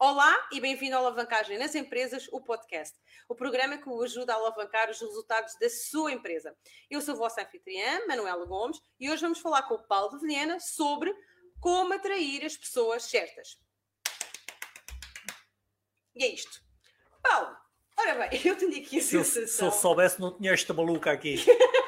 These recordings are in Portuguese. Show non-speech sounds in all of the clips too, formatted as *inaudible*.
Olá e bem-vindo ao Alavancagem nas Empresas, o podcast. O programa que o ajuda a alavancar os resultados da sua empresa. Eu sou a vossa anfitriã, Manuela Gomes, e hoje vamos falar com o Paulo de Vilhena sobre como atrair as pessoas certas. E é isto. Paulo, ora bem, *laughs* eu tenho aqui a Se eu, sensação... se eu soubesse, não tinha esta maluca aqui. *laughs*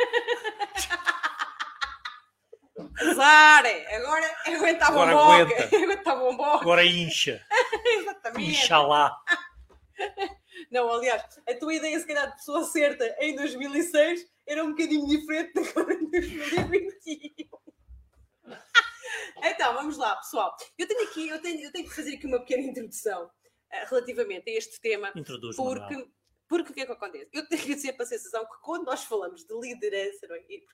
É. agora aguenta *laughs* a Agora bomboca. aguenta. Aguenta a bomboca. Agora incha. *laughs* Exatamente. Incha lá. *laughs* Não, aliás, a tua ideia, se calhar, de pessoa certa em 2006 era um bocadinho diferente agora em 2021. Então, vamos lá, pessoal. Eu tenho aqui, eu tenho, eu tenho que fazer aqui uma pequena introdução eh, relativamente a este tema, Introduz porque, porque o que é que acontece? Eu tenho sempre a sensação que quando nós falamos de liderança, não é? Porque,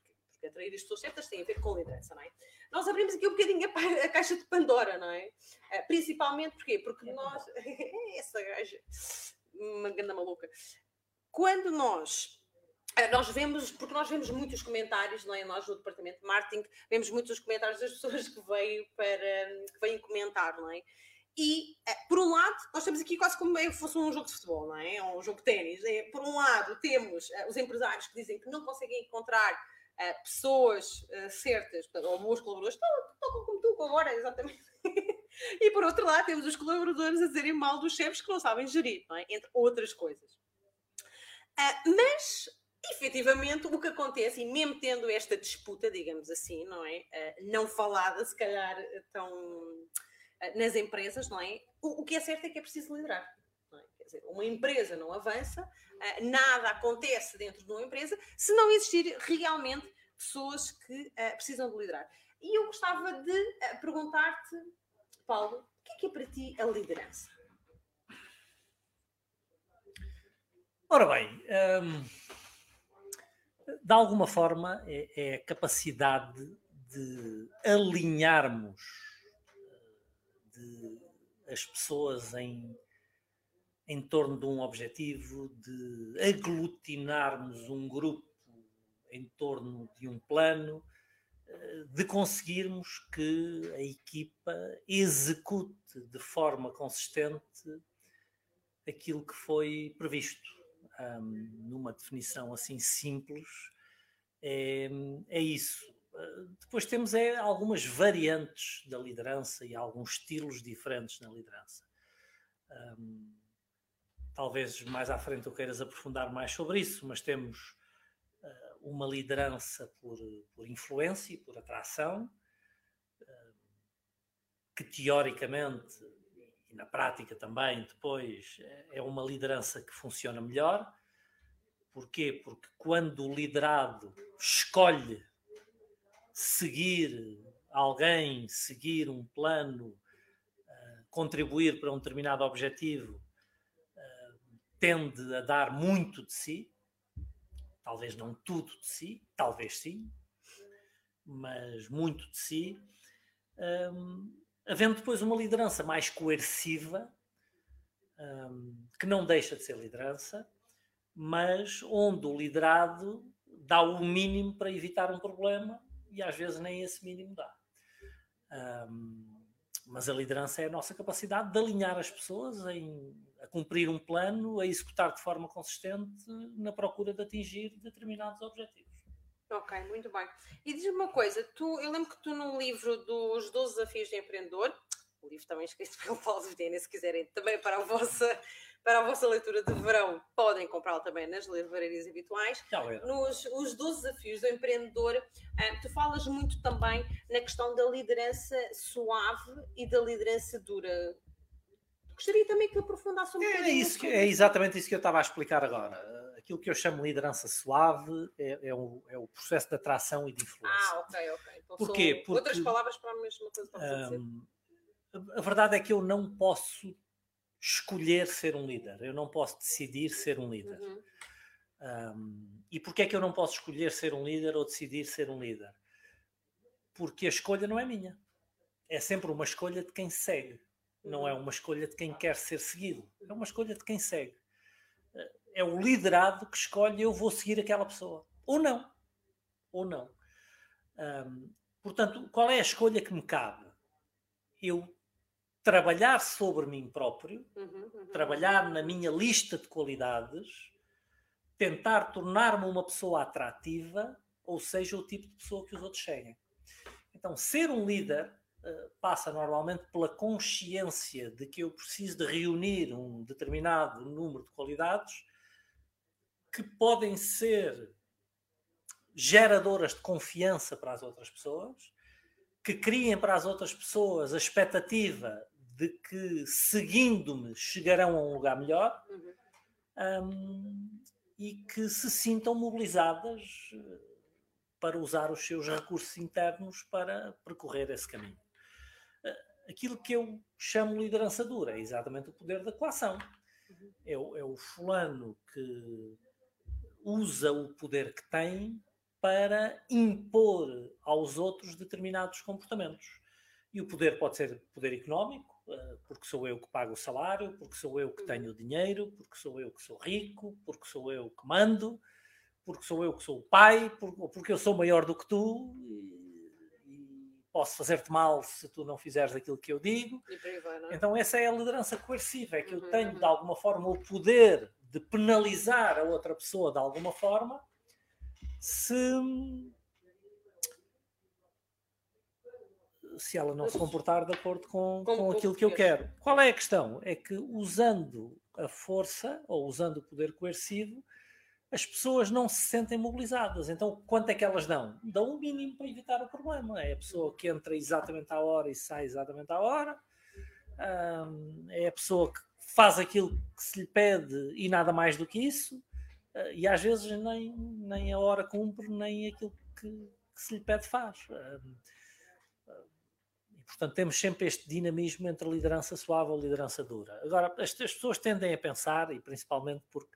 porque atrair as pessoas certas tem a ver com liderança, não é? Nós abrimos aqui um bocadinho a, a caixa de Pandora, não é? Eh, Principalmente porquê? Porque nós. *laughs* Essa gaja, uma grande maluca. Quando nós. eh, Nós vemos, porque nós vemos muitos comentários, não é? Nós no departamento de marketing vemos muitos comentários das pessoas que veio para que vêm comentar, não é? E, eh, por um lado, nós temos aqui quase como se fosse um jogo de futebol, não é? Ou um jogo de ténis. É, por um lado, temos os empresários que dizem que não conseguem encontrar eh, pessoas eh, certas, ou bons colaboradores, estão como tu agora, exatamente. *laughs* e por outro lado, temos os colaboradores a dizerem mal dos chefes que não sabem gerir, não é? Entre outras coisas. Ah, mas, efetivamente, o que acontece, e mesmo tendo esta disputa, digamos assim, não é? Ah, não falada, se calhar, tão ah, nas empresas, não é? O, o que é certo é que é preciso liderar. Dizer, uma empresa não avança, ah, nada acontece dentro de uma empresa se não existir realmente pessoas que ah, precisam de liderar. E eu gostava de ah, perguntar-te, Paulo, o que é que é para ti a liderança? Ora bem, hum, de alguma forma é, é a capacidade de alinharmos eh, de, as pessoas em, em torno de um objetivo, de aglutinarmos um grupo em torno de um plano, eh, de conseguirmos que a equipa execute de forma consistente aquilo que foi previsto. Hum, numa definição assim simples, é, é isso. Uh, Depois temos é, algumas variantes da liderança e alguns estilos diferentes na liderança. Hum, talvez mais à frente eu queiras aprofundar mais sobre isso, mas temos uh, uma liderança por, por influência e por atração, uh, que teoricamente e na prática também depois é uma liderança que funciona melhor. Porquê? Porque quando o liderado escolhe seguir alguém, seguir um plano, uh, contribuir para um determinado objetivo, tende a dar muito de si, talvez não tudo de si, talvez sim, mas muito de si. Um, havendo depois uma liderança mais coerciva, um, que não deixa de ser liderança, mas onde o liderado dá o mínimo para evitar um problema e às vezes nem esse mínimo dá. Um, mas a liderança é a nossa capacidade de alinhar as pessoas em, a cumprir um plano, a executar de forma consistente na procura de atingir determinados objetivos. Ok, muito bem. E diz-me uma coisa, tu, eu lembro que tu no livro dos 12 desafios de empreendedor, o livro também escrito *laughs* pelo Paulo Videna, se quiserem também para a vossa, para a vossa leitura de verão, podem comprá-lo também nas livrarias habituais. Nos os 12 desafios do empreendedor, ah, tu falas muito também na questão da liderança suave e da liderança dura. Gostaria também que aprofundasse um É, bocadinho isso que- é exatamente isso que eu estava a explicar agora. Aquilo que eu chamo de liderança suave é, é o, é o processo de atração e de influência. Ah, ok, ok. Então Porquê? Porque, outras palavras para a mesma coisa que estás a dizer. A- a verdade é que eu não posso escolher ser um líder, eu não posso decidir ser um líder. Uhum. Um, e porquê é que eu não posso escolher ser um líder ou decidir ser um líder? Porque a escolha não é minha. É sempre uma escolha de quem segue. Não é uma escolha de quem quer ser seguido. É uma escolha de quem segue. É o liderado que escolhe eu vou seguir aquela pessoa. Ou não. Ou não. Portanto, qual é a escolha que me cabe? Eu trabalhar sobre mim próprio, Uhum, uhum. trabalhar na minha lista de qualidades, tentar tornar-me uma pessoa atrativa, ou seja, o tipo de pessoa que os outros seguem. Então, ser um líder passa normalmente pela consciência de que eu preciso de reunir um determinado número de qualidades que podem ser geradoras de confiança para as outras pessoas, que criem para as outras pessoas a expectativa de que, seguindo-me, chegarão a um lugar melhor Uhum. um, e que se sintam mobilizadas eh, para usar os seus recursos internos para percorrer esse caminho. Aquilo que eu chamo liderança dura é exatamente o poder da coação. É o, é o fulano que usa o poder que tem para impor aos outros determinados comportamentos. E o poder pode ser poder económico, eh, porque sou eu que pago o salário, porque sou eu que tenho o dinheiro, porque sou eu que sou rico, porque sou eu que mando, porque sou eu que sou o pai, porque eu sou maior do que tu posso fazer-te mal se tu não fizeres aquilo que eu digo. Vai, é? Então, essa é a liderança coerciva, é que eu Uhum, tenho uhum. de alguma forma o poder de penalizar a outra pessoa de alguma forma se, se ela não se comportar de acordo com, com aquilo que eu quero. Qual é a questão? É que usando a força ou usando o poder coercivo, as pessoas não se sentem mobilizadas. Então, quanto é que elas dão? Dão o mínimo para evitar o problema. É a pessoa que entra exatamente à hora e sai exatamente à hora. É a pessoa que faz aquilo que se lhe pede e nada mais do que isso. Ah, e às vezes nem, nem a hora cumpre, nem aquilo que, que se lhe pede faz. E, portanto, temos sempre este dinamismo entre liderança suave a liderança dura. Agora, as, as pessoas tendem a pensar, e principalmente porque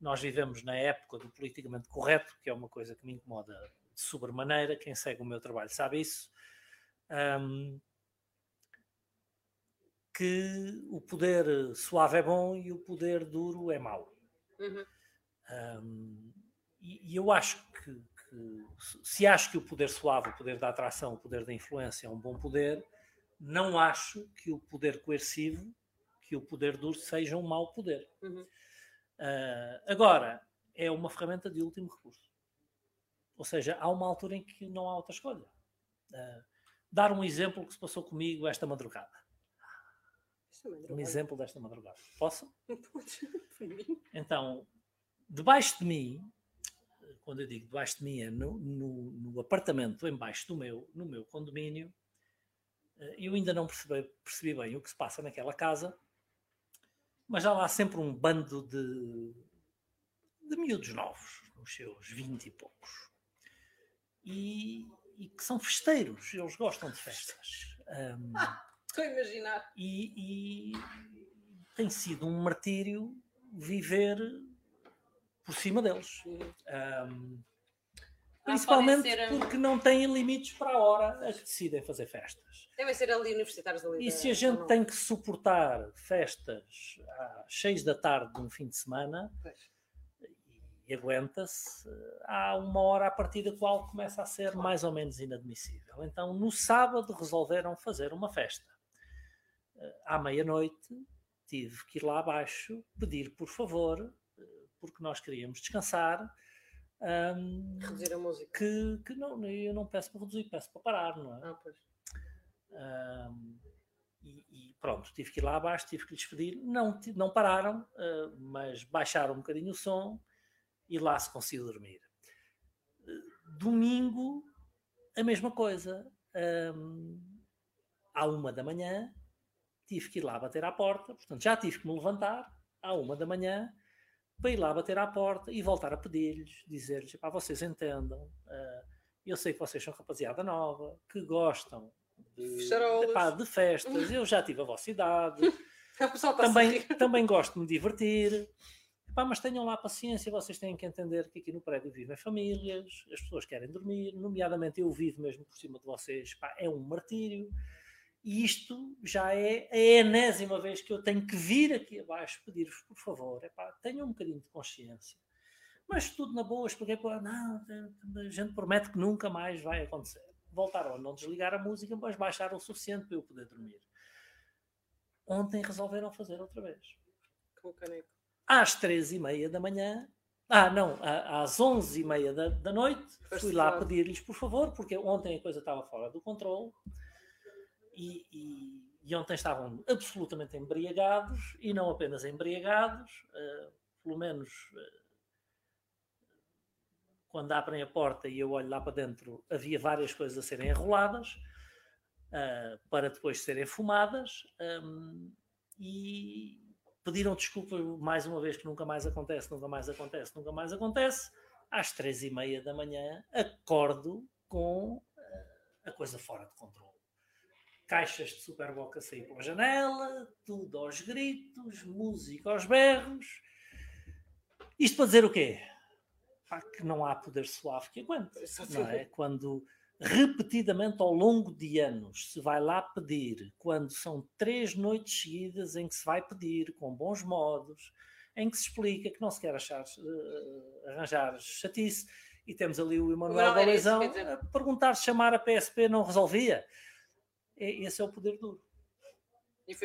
nós vivemos na época do politicamente correto, que é uma coisa que me incomoda de sobremaneira, quem segue o meu trabalho sabe isso, ahm, que o poder suave é bom e o poder duro é mau. Uhum. Um, e, e eu acho que, que se acho que o poder suave, o poder da atração, o poder da influência é um bom poder, não acho que o poder coercivo, que o poder duro seja um mau poder. Uhum. Uh, agora, é uma ferramenta de último recurso. Ou seja, há uma altura em que não há outra escolha. Uh, dar um exemplo que se passou comigo esta madrugada. Isto também Um exemplo desta madrugada. Posso? *laughs* Então, debaixo de mim, quando eu digo debaixo de mim, é no, no, no apartamento embaixo do meu, no meu condomínio, eh, eu ainda não percebi, percebi bem o que se passa naquela casa, mas há lá sempre um bando de, de miúdos novos, nos seus 20 e poucos, e, e que são festeiros, eles gostam de festas. Ahm, Estou a imaginar. e, e tem sido um martírio viver por cima deles. Uhum. Ah, principalmente podem ser, um- porque não têm limites para a hora a que decidem fazer festas. Devem ser ali universitários ali. E da- se a gente não? tem que suportar festas às seis da tarde de um fim de semana Pois. e aguenta-se, há uma hora a partir da qual começa a ser mais ou menos inadmissível. Então, no sábado, resolveram fazer uma festa. Eh, À meia-noite, tive que ir lá abaixo pedir, por favor, eh, porque nós queríamos descansar, ahm, Reduzir a música. que, que não, eu não peço para reduzir, peço para parar, não é? Ah, pois. Ahm, e, e pronto, tive que ir lá abaixo, tive que lhes pedir. Não, não pararam, ah, mas baixaram um bocadinho o som e lá se conseguiu dormir. Domingo, a mesma coisa. Ahm, à uma da manhã, tive que ir lá bater à porta, portanto já tive que me levantar à uma da manhã para ir lá bater à porta e voltar a pedir-lhes, dizer-lhes, para vocês entendam, ah, eu sei que vocês são rapaziada nova, que gostam de, Festarolas. epá, de festas, eu já tive a vossa idade, *laughs* a também, sorrir. *laughs* também gosto de me divertir, Epá, mas tenham lá paciência, vocês têm que entender que aqui no prédio vivem famílias, as pessoas querem dormir, nomeadamente eu vivo mesmo por cima de vocês, Epá, é um martírio, e isto já é a enésima vez que eu tenho que vir aqui abaixo pedir-vos, por favor, epá, tenham um bocadinho de consciência. Mas tudo na boa, expliquei para não, a gente promete que nunca mais vai acontecer. Voltaram a não desligar a música, mas baixaram o suficiente para eu poder dormir. Ontem resolveram fazer outra vez. Com o caneco. Às três e meia da manhã, ah, não, às onze e meia da, da noite, Foste fui lá lá. pedir-lhes, por favor, porque ontem a coisa estava fora do controle e, e- e ontem estavam absolutamente embriagados e não apenas embriagados, eh, pelo menos eh, quando abrem a porta e eu olho lá para dentro, havia várias coisas a serem enroladas ah, para depois serem fumadas hum, e pediram desculpa mais uma vez que nunca mais acontece, nunca mais acontece, nunca mais acontece. Às três e meia da manhã acordo com a coisa fora de controle. Caixas de Superboc a sair pela janela, tudo aos gritos, música aos berros. Isto para dizer o quê? Pá, que não há poder suave que aguente. Não é? Quando repetidamente ao longo de anos se vai lá pedir, quando são três noites seguidas em que se vai pedir com bons modos, em que se explica que não se quer achar, eh, arranjar chatice, e temos ali o Emanuel a perguntar se chamar a PSP não resolvia. É- Esse é o poder duro.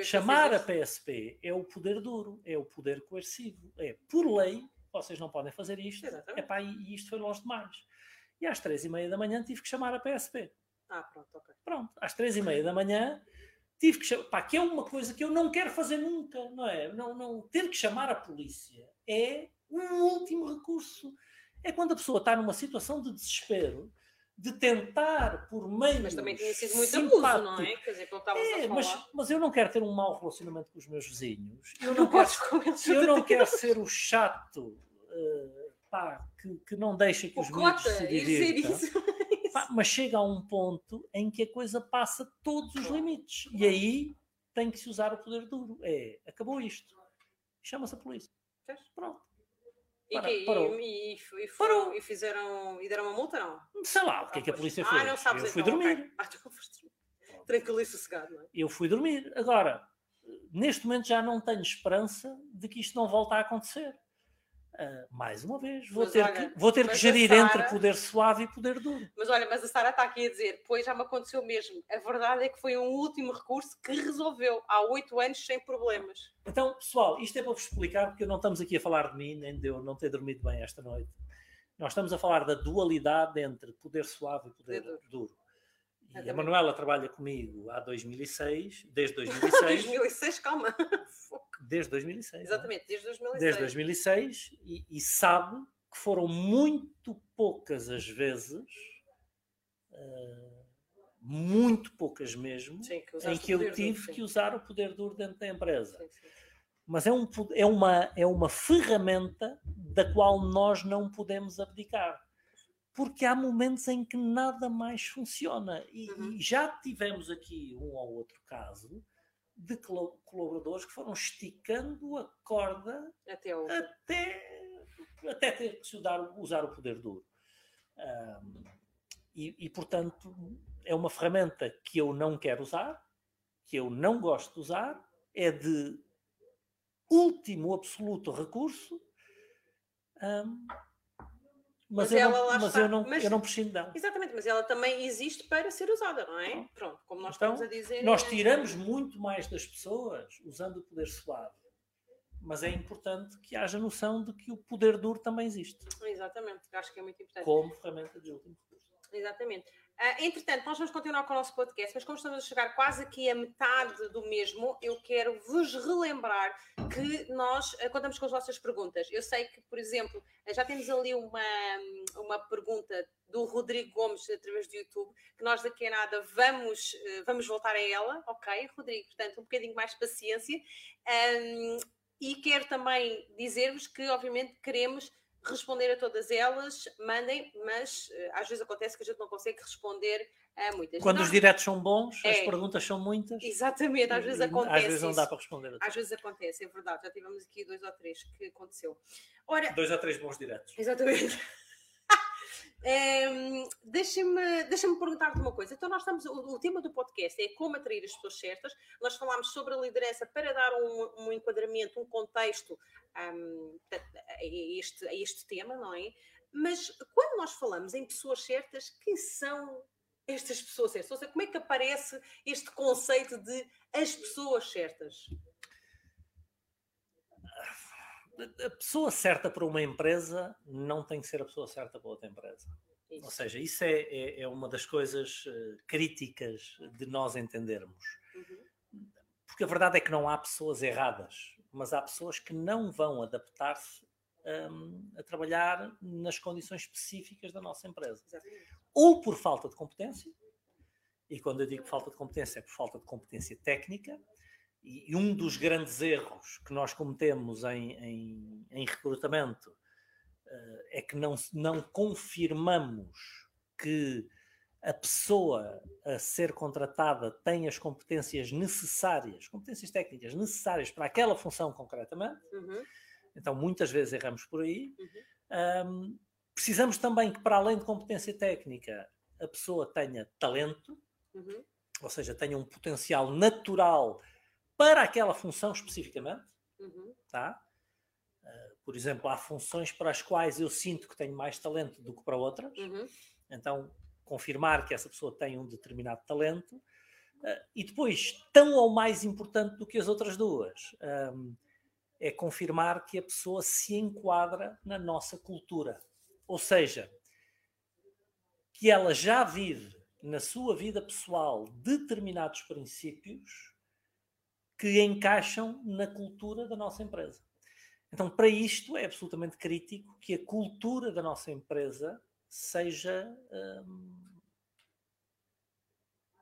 Chamar a. PSP é o poder duro, é o poder coercivo. É por lei, vocês não podem fazer isto. Epá, e e isto foi longe demais. E às três e meia da manhã tive que chamar a PSP. Ah, pronto, ok. Pronto, às três e meia da manhã tive que chamar. Pá, que é uma coisa que eu não quero fazer nunca, não é? Não, não, ter que chamar a polícia é um último recurso. É quando a pessoa está numa situação de desespero, de tentar por meio. Mas também tinha sido muito abuso, não é? Quer dizer, pelo que É, a mas, falar. mas eu não quero ter um mau relacionamento com os meus vizinhos. Eu Não não, quero, eu não quero ser o chato eh, pá, que, que não deixa que O os miúdos cota, se dizer divirtam. isso. Pá, mas chega a um ponto em que a coisa passa todos os limites. E aí tem que se usar o poder duro. É, acabou isto. Chama-se a polícia. Pronto. E, que- e- parou. e- e foram- Parou. e fizeram. E deram uma multa, não? Sei lá o que é Ah, que a polícia Ah, fez. não sabes eu fui então, dormir. ok. Ah, foste. Tranquilo e sossegado, não é? Eu fui dormir. Agora, neste momento já não tenho esperança de que isto não volte a acontecer. Ah, mais uma vez, vou Mas ter olha, que, vou ter que gerir Sara- entre poder suave e poder duro. Mas olha, mas a Sara está aqui a dizer, pois já me aconteceu mesmo. A verdade é que foi um último recurso que resolveu há oito anos sem problemas. Então, pessoal, isto é para vos explicar, porque não estamos aqui a falar de mim, nem de eu não ter dormido bem esta noite. Nós estamos a falar da dualidade entre poder suave e poder Poder duro. E a. Manuela trabalha comigo há 2006, desde *laughs* 2006, 2006, calma. *laughs* desde 2006. não é? Exatamente, desde 2006. Desde 2006 e, e sabe que foram muito poucas as vezes, ah, muito poucas mesmo, Sim, que em que eu tive duro, que usar o poder duro dentro da empresa. Sim, sim. Mas é, um, é, uma, é uma ferramenta da qual nós não podemos abdicar. Porque há momentos em que nada mais funciona. E, Uhum. e já tivemos aqui um ou outro caso de colaboradores que foram esticando a corda Até o. até, até ter que usar, usar o poder duro. Ahm, e, e, portanto, é uma ferramenta que eu não quero usar, que eu não gosto de usar, é de último absoluto recurso, ahm, mas, Mas eu, ela não, lá mas está. eu, não, Mas- eu não prescindo dela. Exatamente, mas ela também existe para ser usada, não é? Pronto, como nós Então, estamos a dizer. Nós é- tiramos muito mais das pessoas usando o poder suave. Mas é importante que haja noção de que o poder duro também existe, Exatamente, acho que é muito importante. como ferramenta de último recurso. Exatamente. Ah, entretanto, nós vamos continuar com o nosso podcast, mas como estamos a chegar quase aqui à metade do mesmo, eu quero vos relembrar que nós ah, contamos com as vossas perguntas. Eu sei que, por exemplo, ah, já temos ali uma, uma pergunta do Rodrigo Gomes através do YouTube, que nós daqui a nada vamos, vamos voltar a ela, ok, Rodrigo? Portanto, um bocadinho mais de paciência. Ahm, e quero também dizer-vos que, obviamente, queremos responder a todas elas, mandem, mas eh, às vezes acontece que a gente não consegue responder a muitas. Quando Não- os diretos são bons, as É. perguntas são muitas. Exatamente, às vezes e acontece. Às vezes não dá para responder. a Às vezes acontece, é verdade. Já tivemos aqui dois ou três que aconteceu. Ora, Dois ou três bons diretos. Exatamente. Deixa-me deixa perguntar-te uma coisa. Então, nós estamos. O, o tema do podcast é como atrair as pessoas certas. Nós falámos sobre a liderança para dar um, um enquadramento, um contexto ahm, a, este, a este tema, não é? Mas quando nós falamos em pessoas certas, quem são estas pessoas certas? Ou seja, como é que aparece este conceito de as pessoas certas? A pessoa certa para uma empresa não tem que ser a pessoa certa para outra empresa. Isso. Ou seja, isso é, é, é uma das coisas uh, críticas de nós entendermos. Uhum. Porque a verdade é que não há pessoas erradas, mas há pessoas que não vão adaptar-se um, a trabalhar nas condições específicas da nossa empresa. Exatamente. Ou por falta de competência, e quando eu digo falta de competência, é por falta de competência técnica, e, e um dos grandes erros que nós cometemos em, em, em recrutamento uh, é que não, não confirmamos que a pessoa a ser contratada tem as competências necessárias, competências técnicas necessárias para aquela função concretamente. Uhum. Então, muitas vezes erramos por aí. Uhum. Um, precisamos também que, para além de competência técnica, a pessoa tenha talento, Uhum. ou seja, tenha um potencial natural para aquela função especificamente. Uhum. Tá? Uh, por exemplo, há funções para as quais eu sinto que tenho mais talento do que para outras. Uhum. Então, confirmar que essa pessoa tem um determinado talento. Uh, e depois, tão ou mais importante do que as outras duas, um, é confirmar que a pessoa se enquadra na nossa cultura. Ou seja, que ela já vive na sua vida pessoal determinados princípios que encaixam na cultura da nossa empresa. Então, para isto, é absolutamente crítico que a cultura da nossa empresa seja hum,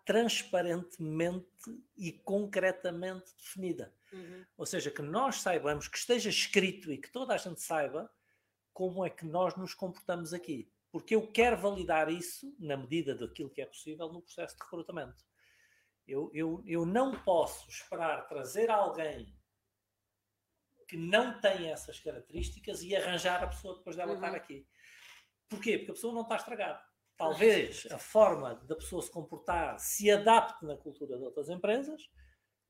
transparentemente e concretamente definida. Uhum. Ou seja, que nós saibamos, que esteja escrito e que toda a gente saiba como é que nós nos comportamos aqui. Porque eu quero validar isso, na medida daquilo que é possível, no processo de recrutamento. Eu, eu, eu não posso esperar trazer alguém que não tem essas características e arranjar a pessoa depois dela Uhum. estar aqui. Porquê? Porque a pessoa não está estragada. Talvez a forma da pessoa se comportar se adapte na cultura de outras empresas,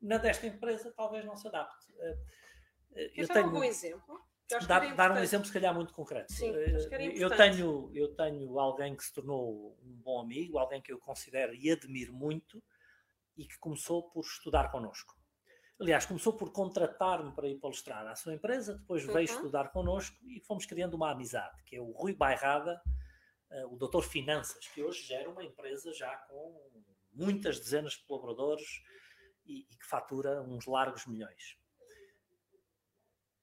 na desta empresa talvez não se adapte. Eh, eh, Eu Queres dar tenho, algum exemplo? Dar, dar um exemplo, se calhar, muito concreto. Sim, Eh, eu, tenho, eu tenho alguém que se tornou um bom amigo, alguém que eu considero e admiro muito e que começou por estudar connosco. Aliás, começou por contratar-me para ir palestrar à sua empresa, depois veio Uhum. estudar connosco e fomos criando uma amizade, que é o Rui Bairrada, eh, o doutor Finanças, que hoje gera uma empresa já com muitas dezenas de colaboradores e, e que fatura uns largos milhões.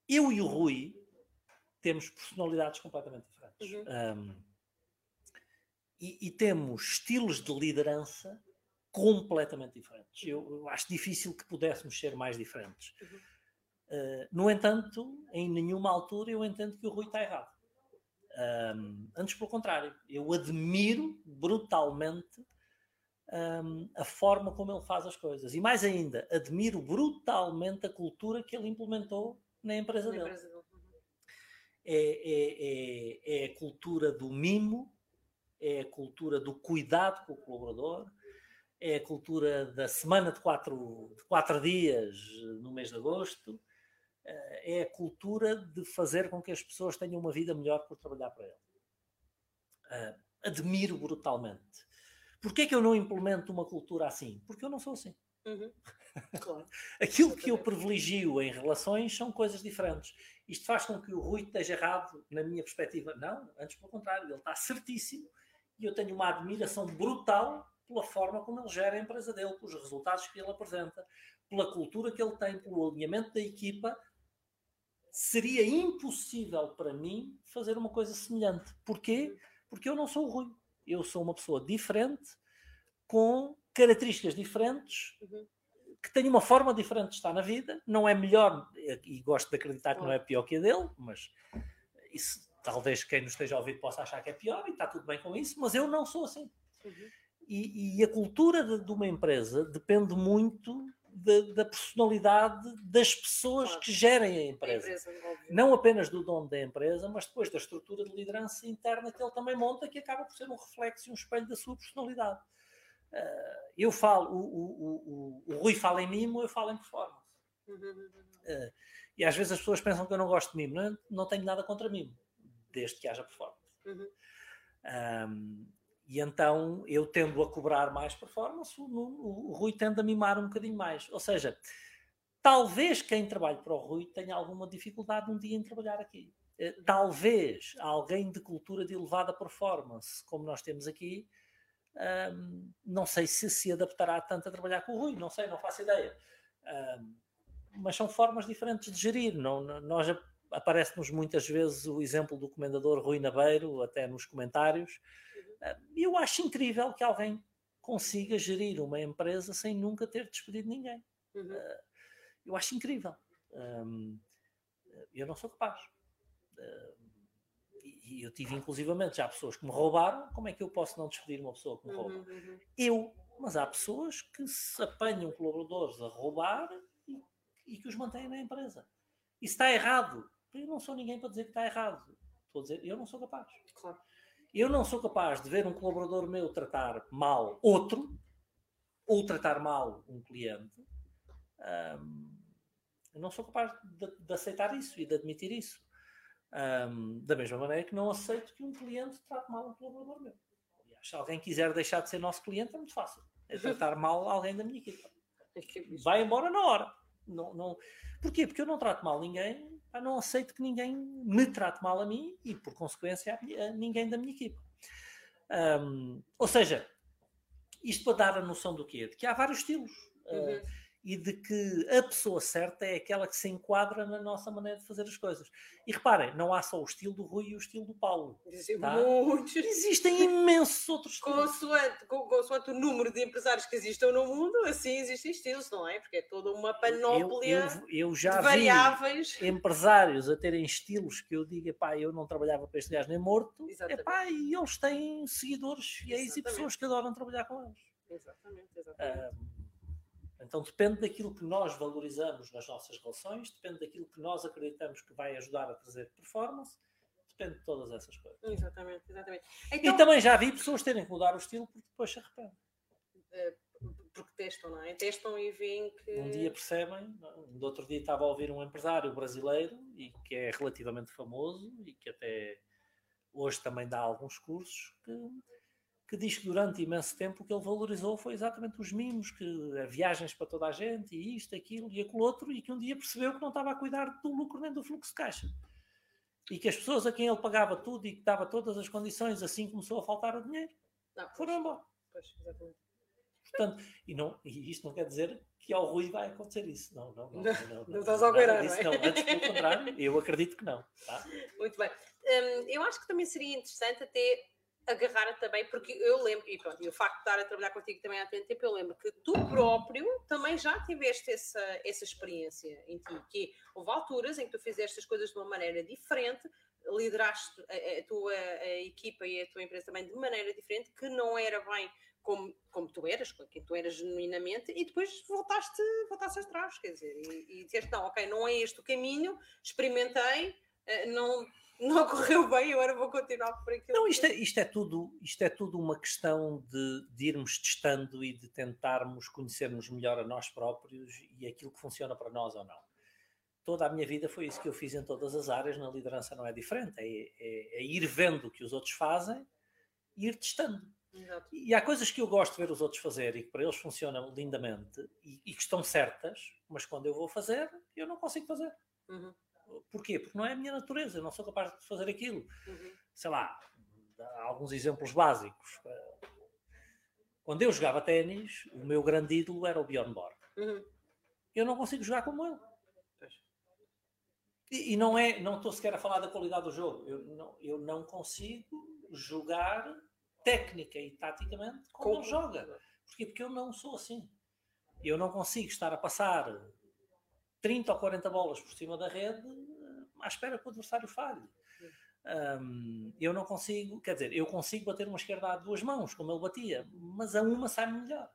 Eu e o Rui temos personalidades completamente diferentes. Uhum. Um, e, e temos estilos de liderança completamente diferentes. Eu, acho difícil que pudéssemos ser mais diferentes. Uhum. Uh, no entanto, em nenhuma altura eu entendo que o Rui está errado. Um, antes, pelo contrário, eu admiro brutalmente um, a forma como ele faz as coisas. E mais ainda, admiro brutalmente a cultura que ele implementou na empresa Na dele. empresa dele. É, é- é- é a cultura do mimo, é a cultura do cuidado com o colaborador, é a cultura da semana de quatro, de quatro dias eh, no mês de agosto, eh, é a cultura de fazer com que as pessoas tenham uma vida melhor por trabalhar para ele. Ah, admiro brutalmente. Porquê é que eu não implemento uma cultura assim? Porque eu não sou assim. Uhum. Claro. *laughs* Aquilo que eu privilegio em relações são coisas diferentes. Isto faz com que o Rui esteja errado na minha perspectiva. Não, antes pelo contrário, ele está certíssimo e eu tenho uma admiração brutal pela forma como ele gera a empresa dele, pelos resultados que ele apresenta, pela cultura que ele tem, pelo alinhamento da equipa. Seria impossível para mim fazer uma coisa semelhante. Porquê? Porque eu não sou o Rui. Eu sou uma pessoa diferente, com características diferentes, Uhum. que tem uma forma diferente de estar na vida, não é melhor, e gosto de acreditar que não é pior que a dele, mas isso talvez quem nos esteja a ouvir possa achar que é pior e está tudo bem com isso, mas eu não sou assim. Uhum. E, e a cultura de, de uma empresa depende muito da, da personalidade das pessoas Claro. que gerem a A empresa. empresa, óbvio. Não apenas do dono da empresa, mas depois da estrutura de liderança interna que ele também monta, que acaba por ser um reflexo e um espelho da sua personalidade. Ah, eu falo, o, o, o, o Rui fala em mimo, eu falo em performance. Uh, *laughs* e às vezes as pessoas pensam que eu não gosto de mimo. Não, não tenho nada contra mimo, desde que haja performance. uhum. Um, e então eu tendo a cobrar mais performance, o, o, Rui tende a mimar um bocadinho mais. Ou seja, talvez quem trabalhe para o Rui tenha alguma dificuldade um dia em trabalhar aqui. Eh, talvez alguém de cultura de elevada performance, como nós temos aqui, um, não sei se se adaptará tanto a trabalhar com o Rui, não sei, não faço ideia. Um, mas são formas diferentes de gerir. Não, nós aparece-nos muitas vezes o exemplo do comendador Rui Nabeiro, até nos comentários. Eu acho incrível que alguém consiga gerir uma empresa sem nunca ter despedido ninguém. Uhum. Uh, eu acho incrível. Eu não sou capaz. Uh, e eu tive inclusivamente já pessoas que me roubaram, como é que eu posso não despedir uma pessoa que me rouba? Uhum, uhum. Eu, mas há pessoas que se apanham colaboradores a roubar e, e que os mantêm na empresa. Isso está errado. Eu não sou ninguém para dizer que está errado. Estou a dizer, eu não sou capaz. Claro. Eu não sou capaz de ver um colaborador meu tratar mal outro ou tratar mal um cliente. Um, eu não sou capaz de, de aceitar isso e de admitir isso. Um, da mesma maneira que não aceito que um cliente trate mal um colaborador meu. Aliás, se alguém quiser deixar de ser nosso cliente, é muito fácil. É tratar *laughs* mal alguém da minha equipa. É Vai embora na hora. Não, não... Porquê? Porque eu não trato mal ninguém, não aceito que ninguém me trate mal a mim e, por consequência, a ninguém da minha equipa. Um, ou seja, isto para dar a noção do quê? De que há vários estilos. Uhum. Uh, e de que a pessoa certa é aquela que se enquadra na nossa maneira de fazer as coisas. E reparem, não há só o estilo do Rui e o estilo do Paulo. Existem tá? muitos. Existem *laughs* imensos outros estilos. Consoante, consoante o número de empresários que existem no mundo, assim existem estilos, não é? Porque é toda uma panóplia eu, eu, eu já de variáveis. Vi empresários a terem estilos que eu digo, pá, eu não trabalhava para este gajo nem morto. Epá, e eles têm seguidores e e pessoas que adoram trabalhar com eles. Exatamente, exatamente. Um, então depende daquilo que nós valorizamos nas nossas relações, depende daquilo que nós acreditamos que vai ajudar a trazer performance, depende de todas essas coisas. Exatamente, exatamente. Então, e também já vi pessoas terem que mudar o estilo porque depois se arrependem. Eh, porque testam, não é? Testam e veem que. Um dia percebem. No outro dia estava a ouvir um empresário brasileiro e que é relativamente famoso e que até hoje também dá alguns cursos que que diz que durante imenso tempo o que ele valorizou foi exatamente os mimos, que eh, viagens para toda a gente, e isto, aquilo e aquilo outro, e que um dia percebeu que não estava a cuidar do lucro nem do fluxo de caixa. E que as pessoas a quem ele pagava tudo e que dava todas as condições, assim começou a faltar o dinheiro, não, foram embora. Pois, exatamente. Portanto, e, não, e isto não quer dizer que ao Rui vai acontecer isso. Não, não, não. Não, não, não estás a operar, não, é? não, antes pelo contrário, eu acredito que não. Tá? Muito bem. Hum, eu acho que também seria interessante até agarrar também, porque eu lembro, e pronto, e o facto de estar a trabalhar contigo também há tanto tempo, eu lembro que tu próprio também já tiveste essa, essa experiência em ti, que houve alturas em que tu fizeste as coisas de uma maneira diferente, lideraste a, a tua a equipa e a tua empresa também de maneira diferente, que não era bem como, como tu eras, quem tu eras genuinamente, e depois voltaste, voltaste atrás, quer dizer, e, e disseste, não, ok, não é este o caminho, experimentei, eh, não não correu bem, agora vou continuar por aquilo. Não, isto é, isto é, tudo, isto é tudo uma questão de, de irmos testando e de tentarmos conhecermos melhor a nós próprios e aquilo que funciona para nós ou não. Toda a minha vida foi isso que eu fiz em todas as áreas, na liderança não é diferente, é, é, é ir vendo o que os outros fazem e ir testando. Exato. E há coisas que eu gosto de ver os outros fazer e que para eles funcionam lindamente e, e que estão certas, mas quando eu vou fazer, eu não consigo fazer. Uhum. Porquê? Porque não é a minha natureza, eu não sou capaz de fazer aquilo. Uhum. Sei lá, alguns exemplos básicos. Quando eu jogava ténis, o meu grande ídolo era o Bjorn Borg. Uhum. Eu não consigo jogar como ele. E, e, não é, não estou sequer a falar da qualidade do jogo. Eu não, eu não consigo jogar técnica e taticamente como, como ele joga. Porquê? Porque eu não sou assim. Eu não consigo estar a passar 30 ou 40 bolas por cima da rede eh, à espera que o adversário falhe. Um, eu não consigo, quer dizer, eu consigo bater uma esquerda a duas mãos, como ele batia, mas a uma sai melhor.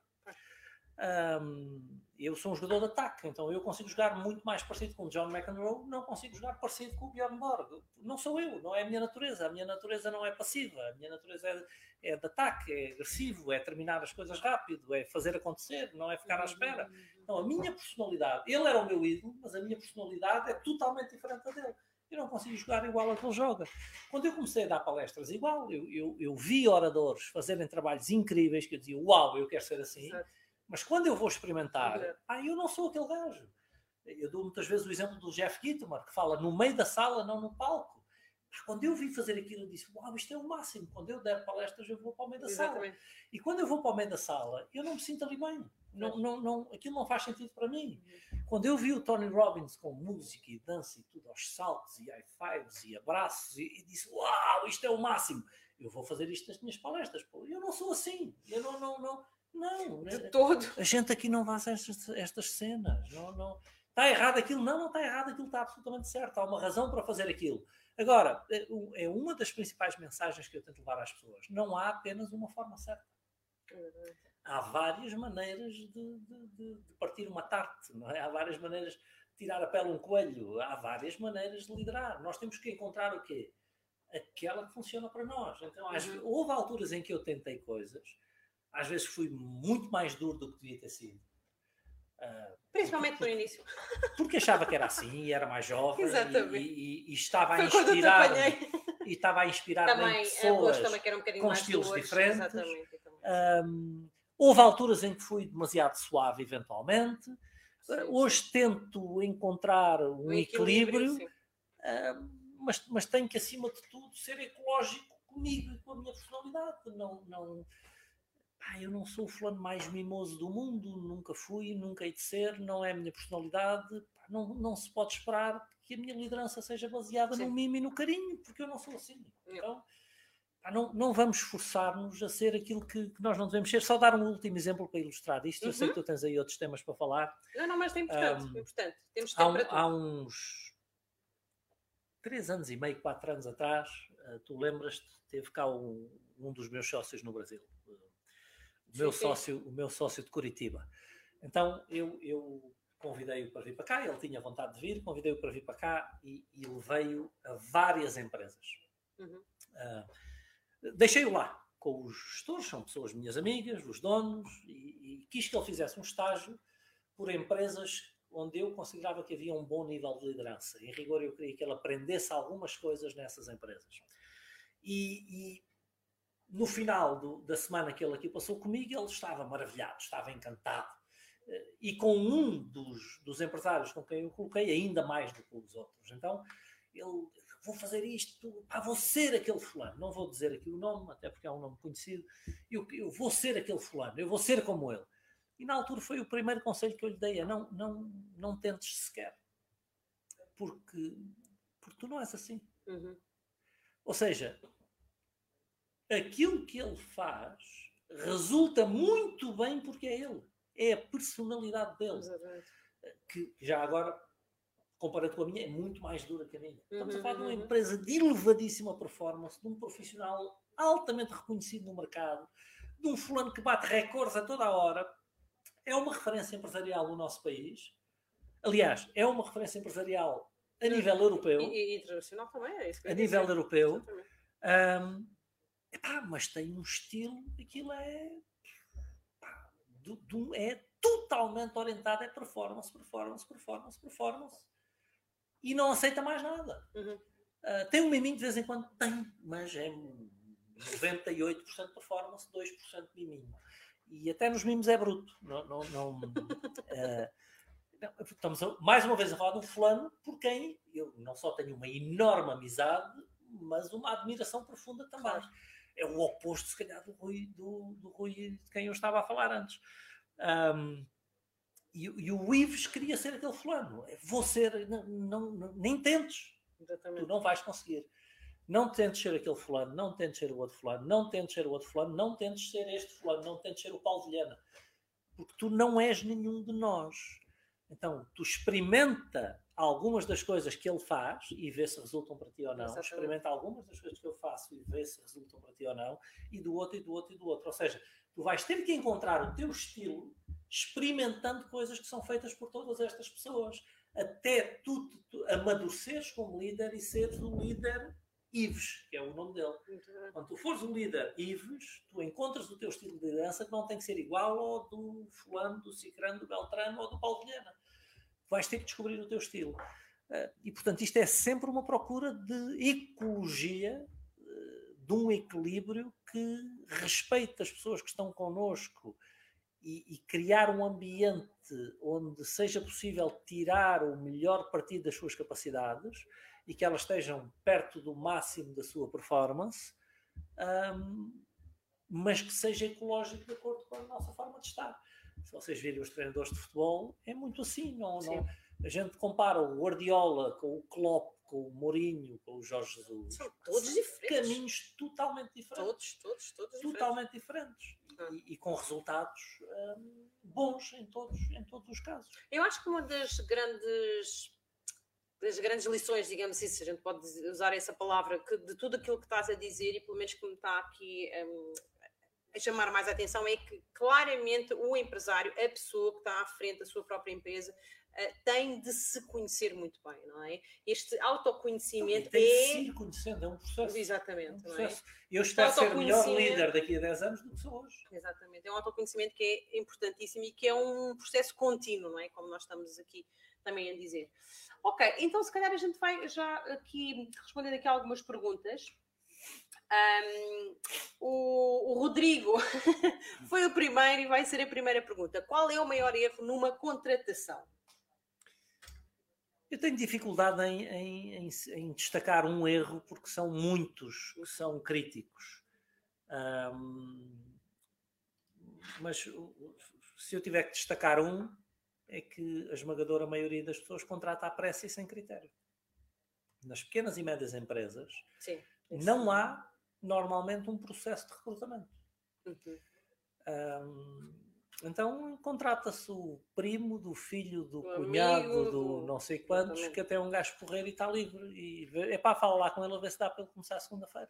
Um, eu sou um jogador de ataque, então eu consigo jogar muito mais parecido com o John McEnroe, não consigo jogar parecido com o Bjorn Borg. Não sou eu, não é a minha natureza. A minha natureza não é passiva, a minha natureza é, de ataque, é agressivo, é terminar as coisas rápido, é fazer acontecer, não é ficar à espera. Então a minha personalidade, ele era o meu ídolo, mas a minha personalidade é totalmente diferente da dele. eu não consigo jogar igual ao que ele joga. Quando eu comecei a dar palestras igual, eu, eu, eu vi oradores fazerem trabalhos incríveis que eu dizia, uau, eu quero ser assim. Exato. Mas quando eu vou experimentar, ah, eu não sou aquele gajo. Eu dou muitas vezes o exemplo do Jeff Gittimer, que fala no meio da sala, não no palco. Quando eu vi fazer aquilo, eu disse, uau, isto é o máximo. Quando eu der palestras, eu vou para o meio da sala. Exatamente. E quando eu vou para o meio da sala, eu não me sinto ali bem. Não, não, não, aquilo não faz sentido para mim. Quando eu vi o Tony Robbins com música e dança e tudo, aos saltos e high fives e abraços, e, e disse: Uau, isto é o máximo. Eu vou fazer isto nas minhas palestras. Pô. Eu não sou assim. Eu não, não, não. Não. De todo. A gente aqui não faz estas, estas cenas. Não, não. Está errado aquilo? Não, não está errado. Aquilo está absolutamente certo. Há uma razão para fazer aquilo. Agora, é é uma das principais mensagens que eu tento levar às pessoas. Não há apenas uma forma certa há várias maneiras de, de- de- partir uma tarte, é? Há várias maneiras de tirar a pele um coelho, há várias maneiras de liderar. Nós temos que encontrar o quê? Aquela que funciona para nós. Então, às Uhum. ve- houve alturas em que eu tentei coisas, às vezes fui muito mais duro do que devia ter sido. Ah, Principalmente no início. *laughs* porque achava que era assim e era mais jovem e- e, e- estava a inspirar *laughs* e estava a inspirar Também, é, pessoas também que era um bocadinho com estilos diferentes. Exatamente. Hum, houve alturas em que fui demasiado suave, eventualmente. Sim, sim. Hoje tento encontrar um, Um equilíbrio, hum, mas, mas tenho que, acima de tudo, ser ecológico comigo e com a minha personalidade. Não, não, pá, eu não sou o fulano mais mimoso do mundo, nunca fui, nunca hei de ser, não é a minha personalidade. Pá, não, não se pode esperar que a minha liderança seja baseada Sim. no mimo e no carinho, porque eu não sou assim. Então, pá, não, não vamos esforçar-nos a ser aquilo que, que nós não devemos ser. Só dar um último exemplo para ilustrar isto. Eu sei Uhum. que tu tens aí outros temas para falar. Não, não, mas é importante. Hum, importante. Temos Há, um- há uns três anos e meio, quatro anos atrás, eh, tu lembras-te, teve cá um, um dos meus sócios no Brasil. O meu, Sim, sim. sócio, o meu sócio de Curitiba. Então eu, eu convidei-o para vir para cá, ele tinha vontade de vir, convidei-o para vir para cá e, e levei-o a várias empresas. Uhum. Ah, Deixei-o lá com os gestores, são pessoas minhas amigas, os donos, e, e quis que ele fizesse um estágio por empresas onde eu considerava que havia um bom nível de liderança. Em rigor, eu queria que ele aprendesse algumas coisas nessas empresas. E, e no final do- da semana que ele aqui passou comigo, ele estava maravilhado, estava encantado. Eh, E com um dos, dos empresários com quem eu coloquei, ainda mais do que os outros. Então, ele, vou fazer isto, pá, vou ser aquele fulano. Não vou dizer aqui o nome, até porque é um nome conhecido. Eu, eu vou ser aquele fulano, eu vou ser como ele. E na altura foi o primeiro conselho que eu lhe dei: é não, não, não tentes sequer. Porque, porque tu não és assim. Uhum. Ou seja, aquilo que ele faz resulta muito bem porque é ele. É a personalidade dele. Exatamente. Que já agora, comparado com a minha, é muito mais dura que a minha. Estamos a Uhum, falar de uma uhum. empresa de elevadíssima performance, de um profissional altamente reconhecido no mercado, de um fulano que bate recordes a toda a hora. É uma referência empresarial no nosso país. Aliás, é uma referência empresarial a nível europeu. E, e internacional também, é isso que eu A nível dizer. europeu. Exatamente. Epá, mas tem um estilo, aquilo é. pá, do- do- é totalmente orientado, é performance, performance, performance, performance. E não aceita mais nada. Uhum. Ah, tem um miminho de vez em quando? Tem, mas é 98% performance, 2% miminho. E até nos mimos é bruto. Não, não, não, *laughs* não, estamos a- mais uma vez a falar de um fulano por quem eu não só tenho uma enorme amizade, mas uma admiração profunda também. Claro. É o oposto, se calhar, do Rui, do, do Rui de quem eu estava a falar antes. Ahm, e, e o Ives queria ser aquele fulano. Vou ser, não, não- nem tentes, tu Exatamente. não vais conseguir. Não tentes ser aquele fulano, não tentes ser o outro fulano, não tentes ser o outro fulano, não tentes ser este fulano, não tentes ser o Paulo Vilhena. Porque tu não és nenhum de nós. Então, tu experimenta algumas das coisas que ele faz e vê se resultam para ti ou não. Exatamente. Experimenta algumas das coisas que eu faço e vê se resultam para ti ou não. E do outro, e do outro, e do outro. Ou seja, tu vais ter que encontrar o teu estilo experimentando coisas que são feitas por todas estas pessoas. Até tu, te- tu amadureceres como líder e seres o líder Ives, que é o nome dele. Quando tu fores o líder Ives, tu encontras o teu estilo de liderança que não tem que ser igual ao do fulano, do cicrano, do beltrano ou do Paulo Vilhena. Vais ter que descobrir o teu estilo. e, portanto, isto é sempre uma procura de ecologia, de um equilíbrio que respeite as pessoas que estão connosco e, e, criar um ambiente onde seja possível tirar o melhor partido das suas capacidades e que elas estejam perto do máximo da sua performance, um, mas que seja ecológico de acordo com a nossa forma de estar. Se vocês virem os treinadores de futebol, é muito assim, não, não a gente compara o Guardiola com o Klopp, com o Mourinho, com o Jorge Jesus. São todos São diferentes. Caminhos totalmente diferentes. Todos, todos, todos Totalmente diferentes. diferentes. Ah. E, e, com resultados um, bons em todos, em todos os casos. Eu acho que uma das grandes das grandes lições, digamos assim, se a gente pode usar essa palavra, que de tudo aquilo que estás a dizer, e pelo menos que me está aqui um, a chamar mais a atenção, é que claramente o empresário, a pessoa que está à frente da sua própria empresa, uh, tem de se conhecer muito bem, não é? Este autoconhecimento tem é. De se ir conhecendo, é um processo. Exatamente. É um processo. É? Eu espero ser melhor líder daqui a 10 anos do que sou hoje. Exatamente. É um autoconhecimento que é importantíssimo e que é um processo contínuo, não é? Como nós estamos aqui também a dizer. Ok, então se calhar a gente vai já aqui responder aqui algumas perguntas. Um, o, o, Rodrigo *laughs* foi o primeiro e vai ser a primeira pergunta. Qual é o maior erro numa contratação? Eu tenho dificuldade em, em, em, em, destacar um erro porque são muitos que são críticos. Um, mas se eu tiver que destacar um, é que a esmagadora maioria das pessoas contrata à pressa e sem critério. Nas pequenas e médias empresas, Sim, não há normalmente um processo de recrutamento. Uhum. Um, então contrata-se o primo do filho do cunhado amigo, do não sei quantos, exatamente. que até é um gajo porreiro e está livre. E é para falar lá com ele a ver se dá para ele começar segunda-feira.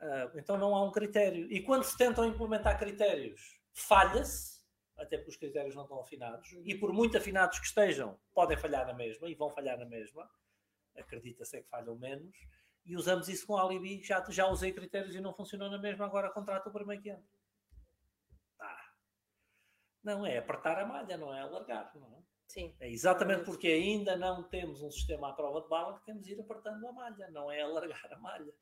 Uh, então não há um critério. E quando se tentam implementar critérios, falha-se, até porque os critérios não estão afinados, e por muito afinados que estejam, podem falhar na mesma e vão falhar na mesma. Acredita-se é que falham menos. E usamos isso com alibi. Já, já usei critérios e não funcionou na mesma, agora contrata o primeiro que entra. Não, é apertar a malha, não é alargar, não é? Sim. É exatamente porque ainda não temos um sistema à prova de bala que temos de ir apertando a malha, não é alargar a malha.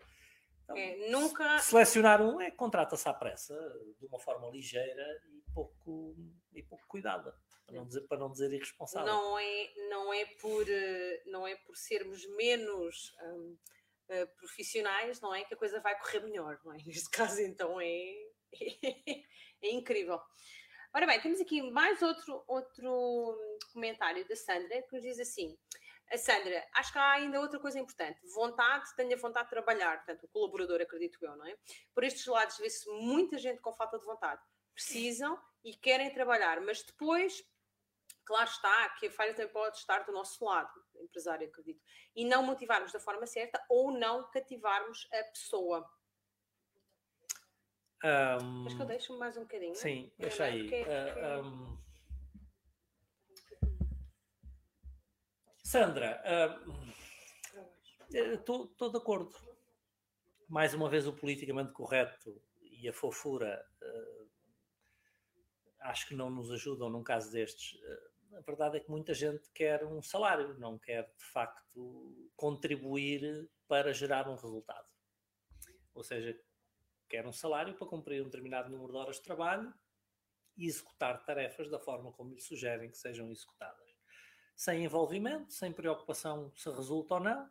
Então, é, nunca... Selecionar um é contrata-se à pressa, de uma forma ligeira e pouco, e pouco cuidada, para não, dizer, para não dizer irresponsável. Não é, não é, por, não é por sermos menos hum, uh, profissionais, não é? Que a coisa vai correr melhor, não é? *laughs* Neste caso, então, é, é, é incrível. Ora bem, temos aqui mais outro, outro comentário da Sandra que nos diz assim: a Sandra, acho que há ainda outra coisa importante. Vontade, tenha vontade de trabalhar. Portanto, o colaborador, acredito eu, não é? Por estes lados, vê-se muita gente com falta de vontade. Precisam e querem trabalhar, mas depois, claro está, que a falha também pode estar do nosso lado, empresário, acredito. E não motivarmos da forma certa ou não cativarmos a pessoa. Um, Acho que eu deixo mais um bocadinho. Sim, deixa aí. Porque, uh, um... Sandra, estou uh, de acordo. Mais uma vez, o politicamente correto e a fofura uh, acho que não nos ajudam num caso destes. A verdade é que muita gente quer um salário, não quer de facto contribuir para gerar um resultado. Ou seja, quer um salário para cumprir um determinado número de horas de trabalho e executar tarefas da forma como lhe sugerem que sejam executadas. Sem envolvimento, sem preocupação se resulta ou não,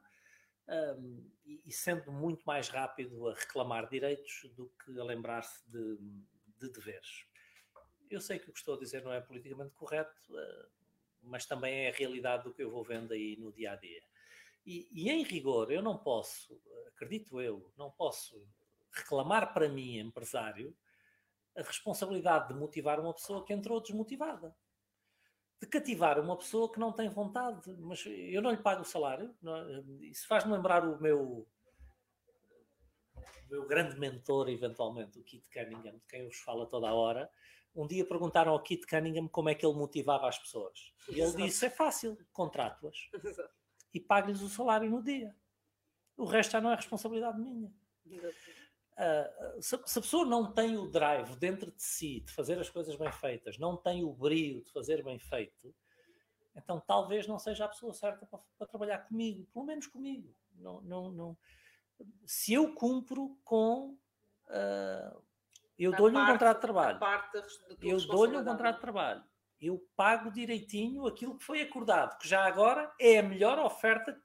um, e, sendo muito mais rápido a reclamar direitos do que a lembrar-se de, de, deveres. Eu sei que o que estou a dizer não é politicamente correto, uh, mas também é a realidade do que eu vou vendo aí no dia a dia. E, e em rigor, eu não posso, acredito eu, não posso reclamar para mim, empresário, a responsabilidade de motivar uma pessoa que entrou desmotivada. De cativar uma pessoa que não tem vontade, mas eu não lhe pago o salário. Não, isso faz-me lembrar o meu, meu grande mentor, eventualmente, o Kit Cunningham, de quem eu vos falo toda a hora. Um dia perguntaram ao Kit Cunningham como é que ele motivava as pessoas. E ele disse: é fácil, contrato-as *laughs* e pago-lhes o salário no dia. O resto já não é responsabilidade minha. Uh, se, se, a pessoa não tem o drive dentro de si de fazer as coisas bem feitas, não tem o brio de fazer bem feito, Então talvez não seja a pessoa certa para, para trabalhar comigo, pelo menos comigo. Não, não, não. Se eu cumpro com. Uh, eu dou-lhe um contrato de trabalho. eu dou-lhe um contrato de trabalho. Eu pago direitinho aquilo que foi acordado, que já agora é a melhor oferta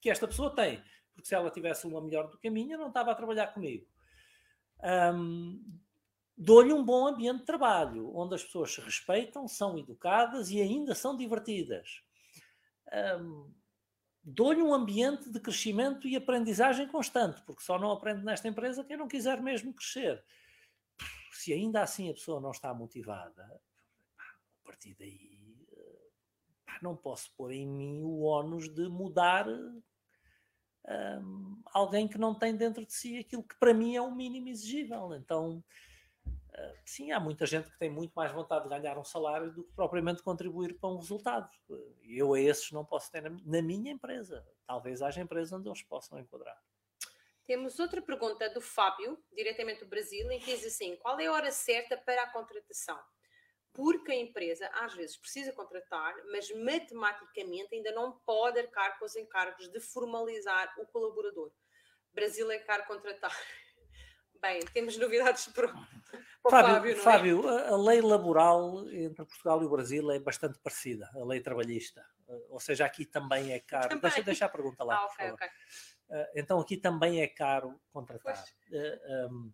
que esta pessoa tem. Porque se ela tivesse uma melhor do que a minha, não estava a trabalhar comigo. Um, dou-lhe um bom ambiente de trabalho, onde as pessoas se respeitam, são educadas e ainda são divertidas. Um, dou-lhe um ambiente de crescimento e aprendizagem constante, porque só não aprende nesta empresa quem não quiser mesmo crescer. Se ainda assim a pessoa não está motivada, a partir daí não posso pôr em mim o ónus de mudar um, alguém que não tem dentro de si aquilo que para mim é o mínimo exigível. Então, sim, há muita gente que tem muito mais vontade de ganhar um salário do que propriamente contribuir para um resultado. Eu a esses não posso ter na minha empresa. Talvez haja empresas onde eles possam enquadrar. Temos outra pergunta do Fábio, diretamente do Brasil, em que diz assim: qual é a hora certa para a contratação? Porque a empresa às vezes precisa contratar, mas matematicamente ainda não pode arcar com os encargos de formalizar o colaborador. Brasil é caro contratar. *laughs* Bem, temos novidades para, o Fábio. Fábio, é? A lei laboral entre Portugal e o Brasil é bastante parecida, a lei trabalhista. Eh, ou seja, aqui também é caro. Também. Deixa, deixa a pergunta lá. Ah, okay, okay. Eh, então, aqui também é caro contratar. Um, ehm,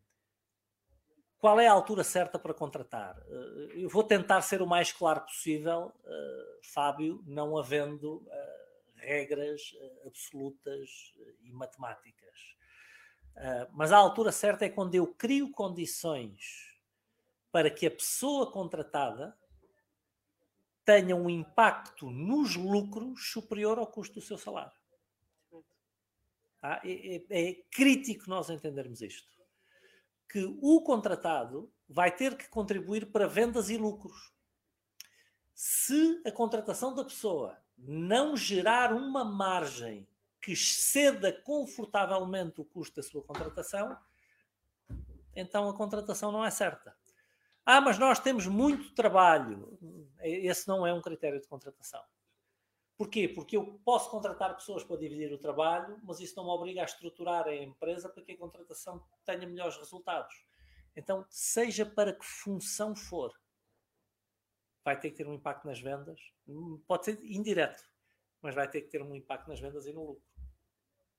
qual é a altura certa para contratar? Eu vou tentar ser o mais claro possível, Fábio, não havendo regras absolutas e matemáticas. Mas a altura certa é quando eu crio condições para que a pessoa contratada tenha um impacto nos lucros superior ao custo do seu salário. É, é, é crítico nós entendermos isto. Que o contratado vai ter que contribuir para vendas e lucros. Se a contratação da pessoa não gerar uma margem que exceda confortavelmente o custo da sua contratação, então a contratação não é certa. Ah, mas nós temos muito trabalho. Esse não é um critério de contratação. Porquê? Porque eu posso contratar pessoas para dividir o trabalho, mas isso não me obriga a estruturar a empresa para que a contratação tenha melhores resultados. Então, seja para que função for, vai ter que ter um impacto nas vendas. Pode ser indireto, mas vai ter que ter um impacto nas vendas e no lucro.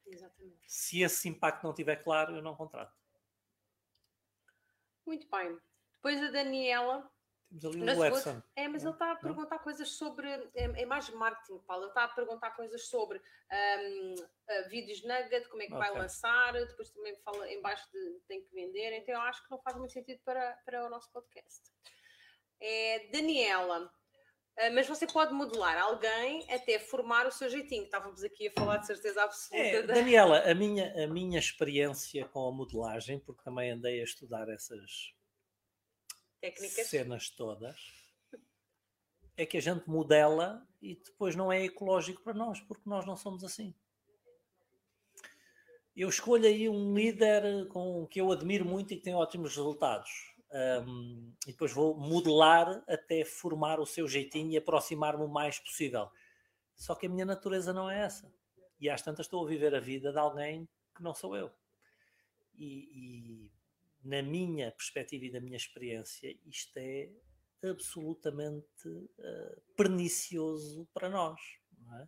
Exatamente. Se esse impacto não estiver claro, eu não contrato. Muito bem. Depois a Daniela. Temos ali o Edson. É, mas ele está a perguntar não? coisas sobre. É, é, mais marketing, Paulo. Ele está a perguntar coisas sobre um, uh, vídeos nugget, como é que okay. vai lançar. Depois também fala em baixo de tem que vender. Então eu acho que não faz muito sentido para, para o nosso podcast. É, Daniela. Ah, mas você pode modelar alguém até formar o seu jeitinho. Estávamos aqui a falar de certeza absoluta. É, Daniela, a minha, a minha experiência com a modelagem, porque também andei a estudar essas Técnicas. cenas todas, é que a gente modela e depois não é ecológico para nós, porque nós não somos assim. Eu escolho aí um líder com que eu admiro muito e que tem ótimos resultados um, e depois vou modelar até formar o seu jeitinho e aproximar-me o mais possível. Só que a minha natureza não é essa. E às tantas estou a viver a vida de alguém que não sou eu. E, e na minha perspectiva e da minha experiência, isto é absolutamente uh, pernicioso para nós. É?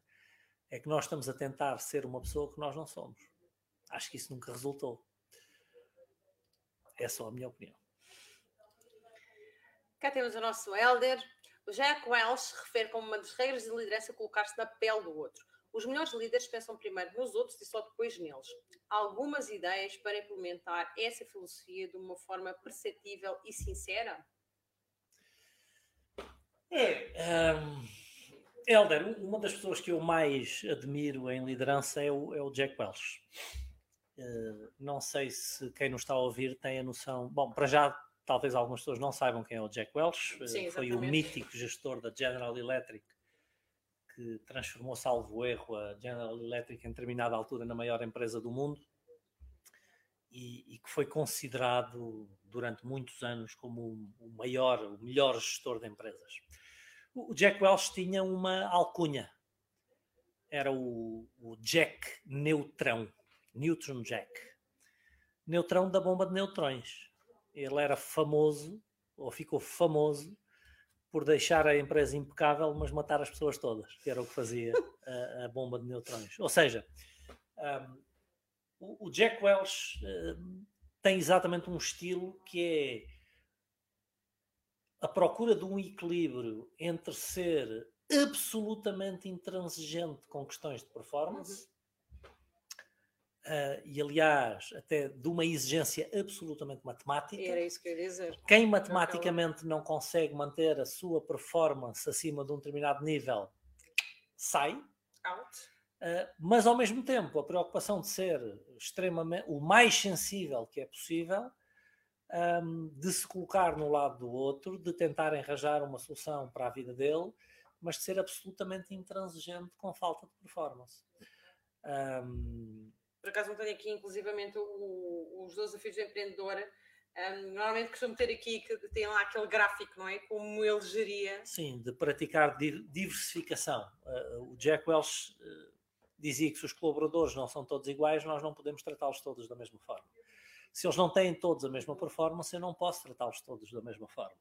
é que nós estamos a tentar ser uma pessoa que nós não somos. Acho que isso nunca resultou. É só a minha opinião. Cá temos o nosso Elder. O Jack Welch refere como uma das regras de liderança colocar-se na pele do outro. Os melhores líderes pensam primeiro nos outros e só depois neles. Algumas ideias para implementar essa filosofia de uma forma perceptível e sincera? É. Um, Helder, uma das pessoas que eu mais admiro em liderança é o, é o Jack Welch. Uh, não sei se quem nos está a ouvir tem a noção. Bom, para já talvez algumas pessoas não saibam quem é o Jack Welch, Sim, foi o mítico gestor da General Electric que transformou, salvo erro, a General Electric em determinada altura na maior empresa do mundo e, e que foi considerado durante muitos anos como o maior, o melhor gestor de empresas. O Jack Welch tinha uma alcunha. Era o, o Jack Neutrão. Neutron Jack. Neutrão da bomba de neutrões. Ele era famoso, ou ficou famoso, por deixar a empresa impecável, mas matar as pessoas todas, que era o que fazia a, a bomba de neutrões. Ou seja, um, o, Jack Welch um, tem exatamente um estilo que é a procura de um equilíbrio entre ser absolutamente intransigente com questões de performance Uh, e aliás, até de uma exigência absolutamente matemática. Era isso que eu ia dizer. Quem matematicamente não consegue manter a sua performance acima de um determinado nível sai. Out. Uh, mas ao mesmo tempo, a preocupação de ser extremamente o mais sensível que é possível, um, de se colocar no lado do outro, de tentar enrajar uma solução para a vida dele, mas de ser absolutamente intransigente com falta de performance. Um, por acaso não tenho aqui, inclusivamente, o, os 12 desafios do empreendedor. Um, normalmente costumo ter aqui que tem lá aquele gráfico, não é? Como ele geria. Sim, de praticar diversificação. Uh, o Jack Welch uh, dizia que se os colaboradores não são todos iguais, nós não podemos tratá-los todos da mesma forma. Se eles não têm todos a mesma performance, eu não posso tratá-los todos da mesma forma.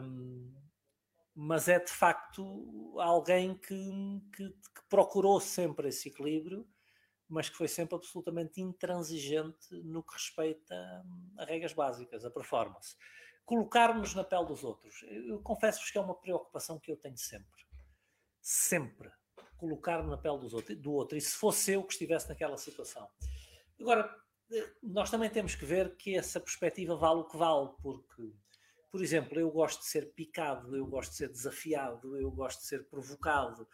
Um, mas é de facto alguém que, que, que procurou sempre esse equilíbrio mas que foi sempre absolutamente intransigente no que respeita a regras básicas, a performance. Colocarmos na pele dos outros. Eu confesso-vos que é uma preocupação que eu tenho sempre. Sempre. Colocar-me na pele dos outro, do outro. E se fosse eu que estivesse naquela situação. Agora, eh, nós também temos que ver que essa perspectiva vale o que vale, porque, por exemplo, eu gosto de ser picado, eu gosto de ser desafiado, eu gosto de ser provocado,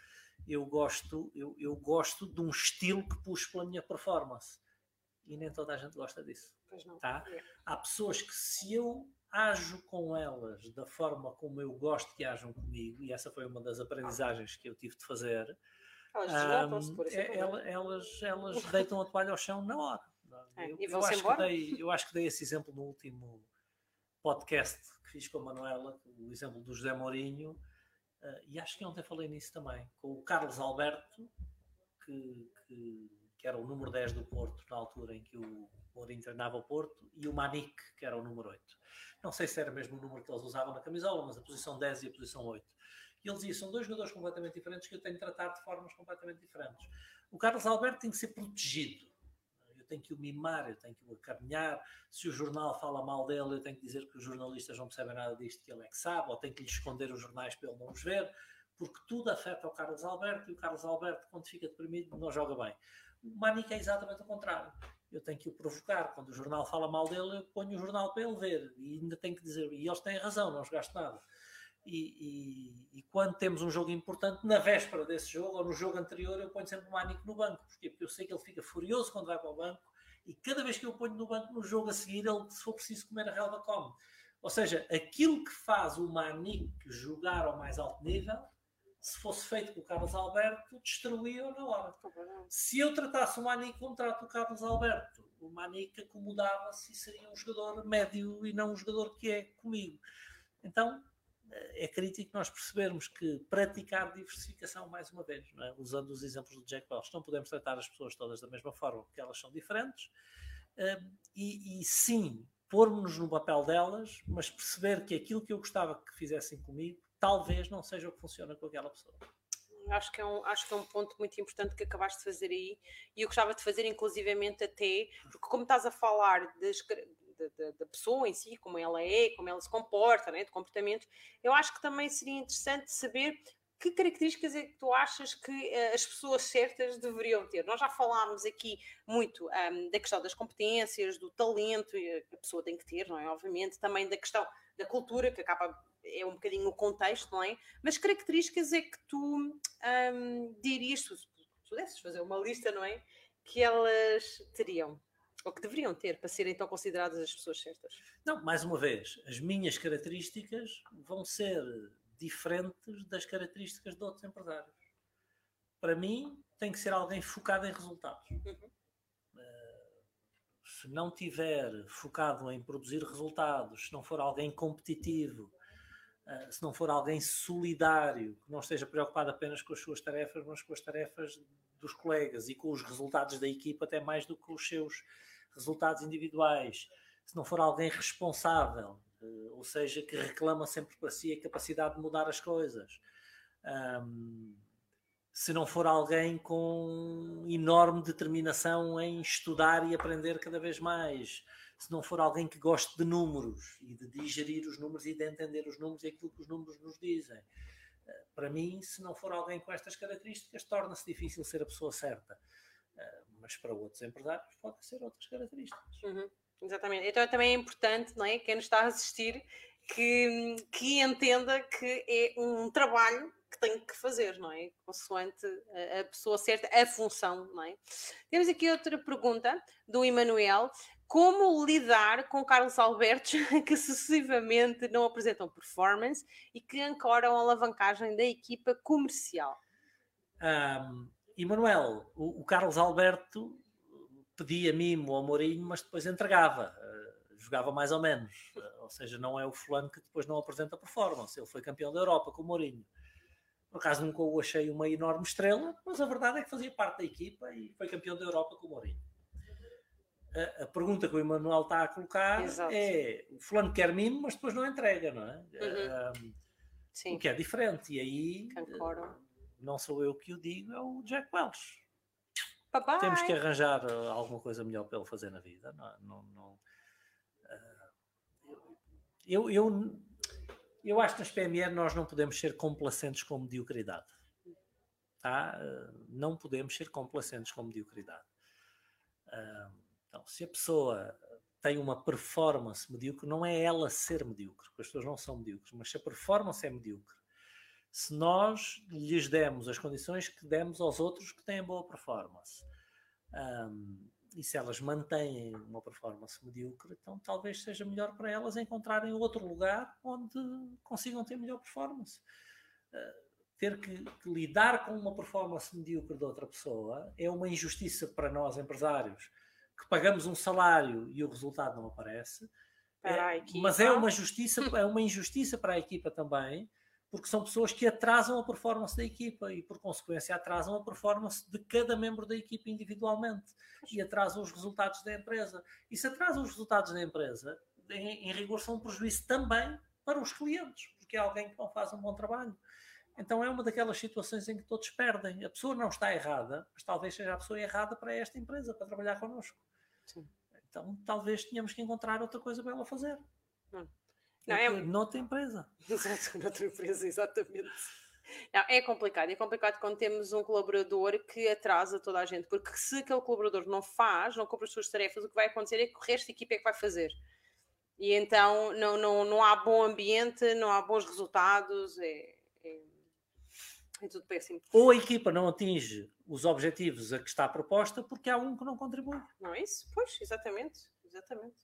eu gosto, eu, eu gosto de um estilo que puxe pela minha performance. E nem toda a gente gosta disso. Tá? É. Há pessoas que, se eu ajo com elas da forma como eu gosto que ajam comigo, e essa foi uma das aprendizagens que eu tive de fazer, elas, um, é, elas, elas *laughs* deitam a toalha ao chão na hora. É, eu, eu, acho que dei, eu acho que dei esse exemplo no último podcast que fiz com a Manuela, o exemplo do José Mourinho Uh, e acho que ontem falei nisso também, com o Carlos Alberto, que, que, que, era o número 10 do Porto, na altura em que o Mourinho treinava o Porto, e o Manique, que era o número 8. Não sei se era mesmo o número que eles usavam na camisola, mas a posição 10 e a posição 8. E ele dizia: são dois jogadores completamente diferentes que eu tenho de tratar de formas completamente diferentes. O Carlos Alberto tem que ser protegido eu tenho que o mimar, eu tenho que o acarinhar. Se o jornal fala mal dele, eu tenho que dizer que os jornalistas não percebem nada disto que ele é que sabe, ou tenho que lhe esconder os jornais para ele não os ver, porque tudo afeta o Carlos Alberto e o Carlos Alberto, quando fica deprimido, não joga bem. O Manica é exatamente o contrário. Eu tenho que o provocar. Quando o jornal fala mal dele, eu ponho o jornal para ele ver. E ainda tenho que dizer, e eles têm razão, não jogaste nada. E, e, e, quando temos um jogo importante, na véspera desse jogo ou no jogo anterior, eu ponho sempre o Manico no banco. Porquê? Porque eu sei que ele fica furioso quando vai para o banco e cada vez que eu ponho no banco no jogo a seguir, ele, se for preciso comer a relva, come. Ou seja, aquilo que faz o Manico jogar ao mais alto nível, se fosse feito com o Carlos Alberto, destruía-o na hora. Se eu tratasse o Manico como trato o Carlos Alberto, o Manico acomodava-se e seria um jogador médio e não um jogador que é comigo. Então, é crítico nós percebermos que praticar diversificação, mais uma vez, é? usando os exemplos do Jack Welch, não podemos tratar as pessoas todas da mesma forma, porque elas são diferentes, hum, e, e sim, pormos-nos no papel delas, mas perceber que aquilo que eu gostava que fizessem comigo, talvez não seja o que funciona com aquela pessoa. Acho que, é um, acho que é um ponto muito importante que acabaste de fazer aí, e eu gostava de fazer inclusivamente até, porque como estás a falar das, da, da, pessoa em si, como ela é, como ela se comporta, né, de comportamento, eu acho que também seria interessante saber que características é que tu achas que uh, as pessoas certas deveriam ter? Nós já falámos aqui muito um, da questão das competências, do talento que a pessoa tem que ter, não é? Obviamente, também da questão da cultura, que acaba, é um bocadinho o contexto, não é? Mas características é que tu um, dirias, se pudesses fazer uma lista, não é? Que elas teriam ou que deveriam ter para serem então consideradas as pessoas certas? Não, mais uma vez, as minhas características vão ser diferentes das características de outros empresários. Para mim, tem que ser alguém focado em resultados. Uhum. Uh, se não tiver focado em produzir resultados, se não for alguém competitivo, uh, se não for alguém solidário, que não esteja preocupado apenas com as suas tarefas, mas com as tarefas dos colegas e com os resultados da equipa, até mais do que os seus resultados individuais, se não for alguém responsável, uh, ou seja, que reclama sempre para si a capacidade de mudar as coisas. Um, se não for alguém com enorme determinação em estudar e aprender cada vez mais, se não for alguém que goste de números e de digerir os números e de entender os números e aquilo que os números nos dizem. Eh, para mim, se não for alguém com estas características, torna-se difícil ser a pessoa certa. Eh, mas para outros empresários, podem ser outras características. Uhum, exatamente. Então também é importante, não é? Quem nos está a assistir, que, que entenda que é um trabalho que tem que fazer, não é? Consoante a pessoa certa, a função, não é? Temos aqui outra pergunta do Emanuel. Como lidar com Carlos Albertos *laughs* que sucessivamente não apresentam performance e que ancoram a alavancagem da equipa comercial? Um, Emanuel, o, o, Carlos Alberto pedia mimo ao Mourinho, mas depois entregava, uh, jogava mais ou menos. Uh, ou seja, não é o fulano que depois não apresenta performance. Ele foi campeão da Europa com o Mourinho. Por acaso nunca o achei uma enorme estrela, mas a verdade é que fazia parte da equipa e foi campeão da Europa com o Mourinho. A, a pergunta que o Emanuel está a colocar Exato. é: o fulano quer mimo, mas depois não entrega, não é? Uhum. Um, Sim. O que é diferente. E aí, Concordo. não sou eu que o digo, é o Jack Welch. Bye bye. Temos que arranjar uh, alguma coisa melhor para ele fazer na vida. Não, não, não uh, eu, eu eu acho que nas PME nós não podemos ser complacentes com mediocridade. Tá? Não podemos ser complacentes com mediocridade. Então, se a pessoa tem uma performance medíocre, não é ela ser medíocre, porque as pessoas não são medíocres, mas se a performance é medíocre, se nós lhes demos as condições que demos aos outros que têm boa performance, um, e se elas mantêm uma performance medíocre, então talvez seja melhor para elas encontrarem outro lugar onde consigam ter melhor performance. Uh, ter que, que, lidar com uma performance medíocre de outra pessoa é uma injustiça para nós empresários que pagamos um salário e o resultado não aparece. É, mas é uma justiça, é uma injustiça para a equipa também, porque são pessoas que atrasam a performance da equipa e, por consequência, atrasam a performance de cada membro da equipa individualmente e atrasam os resultados da empresa. E se atrasam os resultados da empresa, em, em rigor, são um prejuízo também para os clientes, porque é alguém que não faz um bom trabalho. Então é uma daquelas situações em que todos perdem. A pessoa não está errada, mas talvez seja a pessoa errada para esta empresa, para trabalhar connosco. Sim. Então talvez tenhamos que encontrar outra coisa para ela fazer. Hum. Não, é... Noutra empresa. *laughs* Exato, noutra empresa, exatamente. Não, é complicado. É complicado quando temos um colaborador que atrasa toda a gente, porque se aquele colaborador não faz, não cumpre as suas tarefas, o que vai acontecer é que o resto da equipa é que vai fazer. E então não, não, não há bom ambiente, não há bons resultados, é, é, é tudo péssimo. Ou a equipa não atinge os objetivos a que está proposta porque há um que não contribui. Não é isso? Pois, exatamente. Exatamente.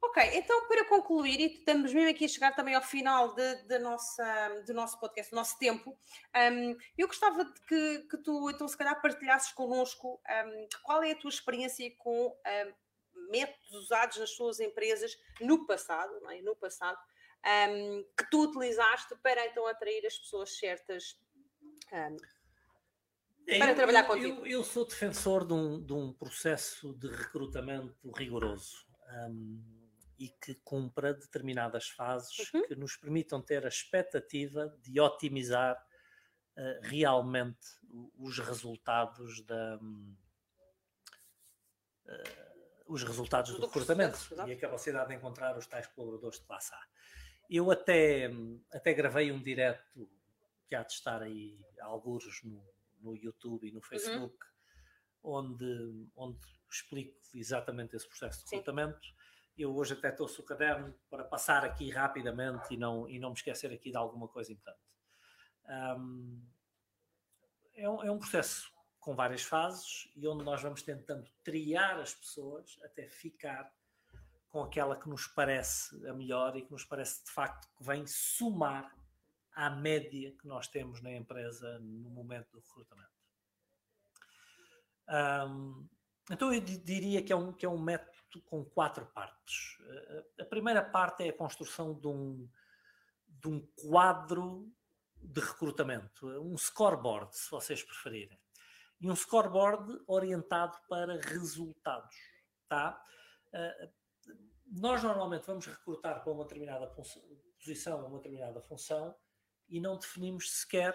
Ok, então para concluir, e estamos mesmo aqui a chegar também ao final de, de nossa, do nosso podcast, do nosso tempo, um, eu gostava de que, que, tu, então, se calhar, partilhasses connosco um, qual é a tua experiência com um, métodos usados nas suas empresas no passado, não é? no passado, que tu utilizaste para então atrair as pessoas certas para eu, trabalhar contigo. Eu, eu, sou defensor de um, de um processo de recrutamento rigoroso. Um, e que cumpra determinadas fases uhum. que nos permitam ter a expectativa de otimizar uh, realmente os resultados da. Uh, os resultados do, do recrutamento e a capacidade de encontrar os tais colaboradores de classe A. Eu até, até gravei um direto que há de estar aí alguns no, no YouTube e no uhum. Facebook, uhum. onde, onde explico exatamente esse processo de recrutamento. Sim eu hoje até trouxe o caderno para passar aqui rapidamente e não, e não me esquecer aqui de alguma coisa importante. Um, é, um, é um processo com várias fases e onde nós vamos tentando triar as pessoas até ficar com aquela que nos parece a melhor e que nos parece de facto que vem somar à média que nós temos na empresa no momento do recrutamento. Um, então eu diria que é um, que é um método com quatro partes. A primeira parte é a construção de um, de um quadro de recrutamento, um scoreboard, se vocês preferirem. E um scoreboard orientado para resultados. Tá? Nós normalmente vamos recrutar para uma determinada posição, uma determinada função, e não definimos sequer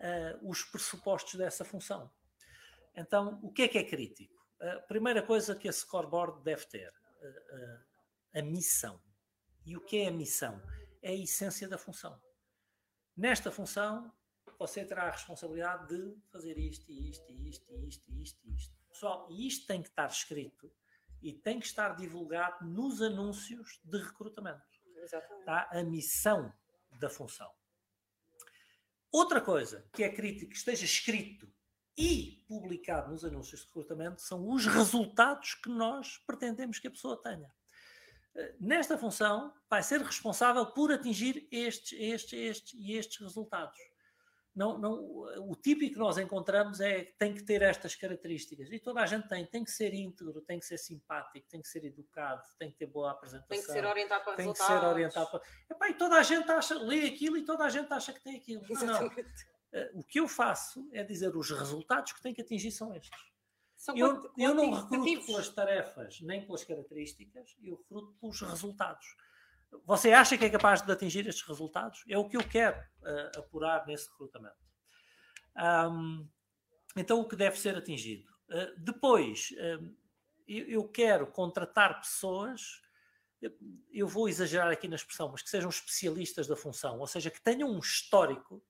uh, os pressupostos dessa função. Então, o que é que é crítico? A primeira coisa que a scoreboard deve ter, uh, a missão. E o que é a missão? É a essência da função. Nesta função, você terá a responsabilidade de fazer isto, e isto, e isto, e isto, e isto, e isto. Pessoal, e isto tem que estar escrito e tem que estar divulgado nos anúncios de recrutamento. Exatamente. Tá? A missão da função. Outra coisa que é crítico que esteja escrito e publicado nos anúncios de recrutamento são os resultados que nós pretendemos que a pessoa tenha. Eh, nesta função, vai ser responsável por atingir estes, estes, estes e estes resultados não, não, o típico que nós encontramos é que tem que ter estas características. E toda a gente tem. Tem que ser íntegro, tem que ser simpático, tem que ser educado, tem que ter boa apresentação. Tem que ser orientado para tem resultados. que ser orientado para... Epá, e toda a gente acha, lê aquilo e toda a gente acha que tem aquilo. Não, não. Eh, o que eu faço é dizer os resultados que tem que atingir são estes. São eu, eu não recruto pelas tarefas nem pelas características, eu recruto pelos resultados. Você acha que é capaz de atingir estes resultados? É o que eu quero uh, apurar nesse recrutamento. Um, então, o que deve ser atingido? Uh, depois, uh, eu, eu, quero contratar pessoas, eu vou exagerar aqui na expressão, mas que sejam especialistas da função, ou seja, que tenham um histórico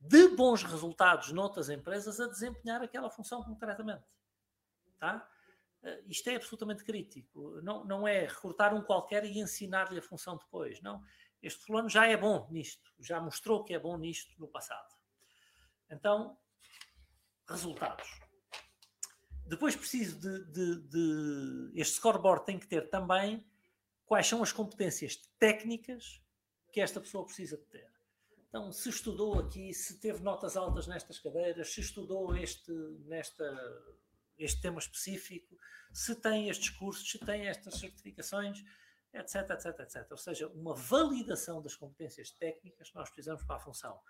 de bons resultados noutras empresas a desempenhar aquela função concretamente. Tá? Uh, isto é absolutamente crítico. Não, não é recrutar um qualquer e ensinar-lhe a função depois. Não. Este fulano já é bom nisto, já mostrou que é bom nisto no passado. Então, resultados. Depois preciso de, de, de, Este scoreboard tem que ter também quais são as competências técnicas que esta pessoa precisa de ter. Então, se estudou aqui, se teve notas altas nestas cadeiras, se estudou este, nesta, este tema específico, se tem estes cursos, se tem estas certificações, etc, etc, etc. Ou seja, uma validação das competências técnicas que nós precisamos para a função.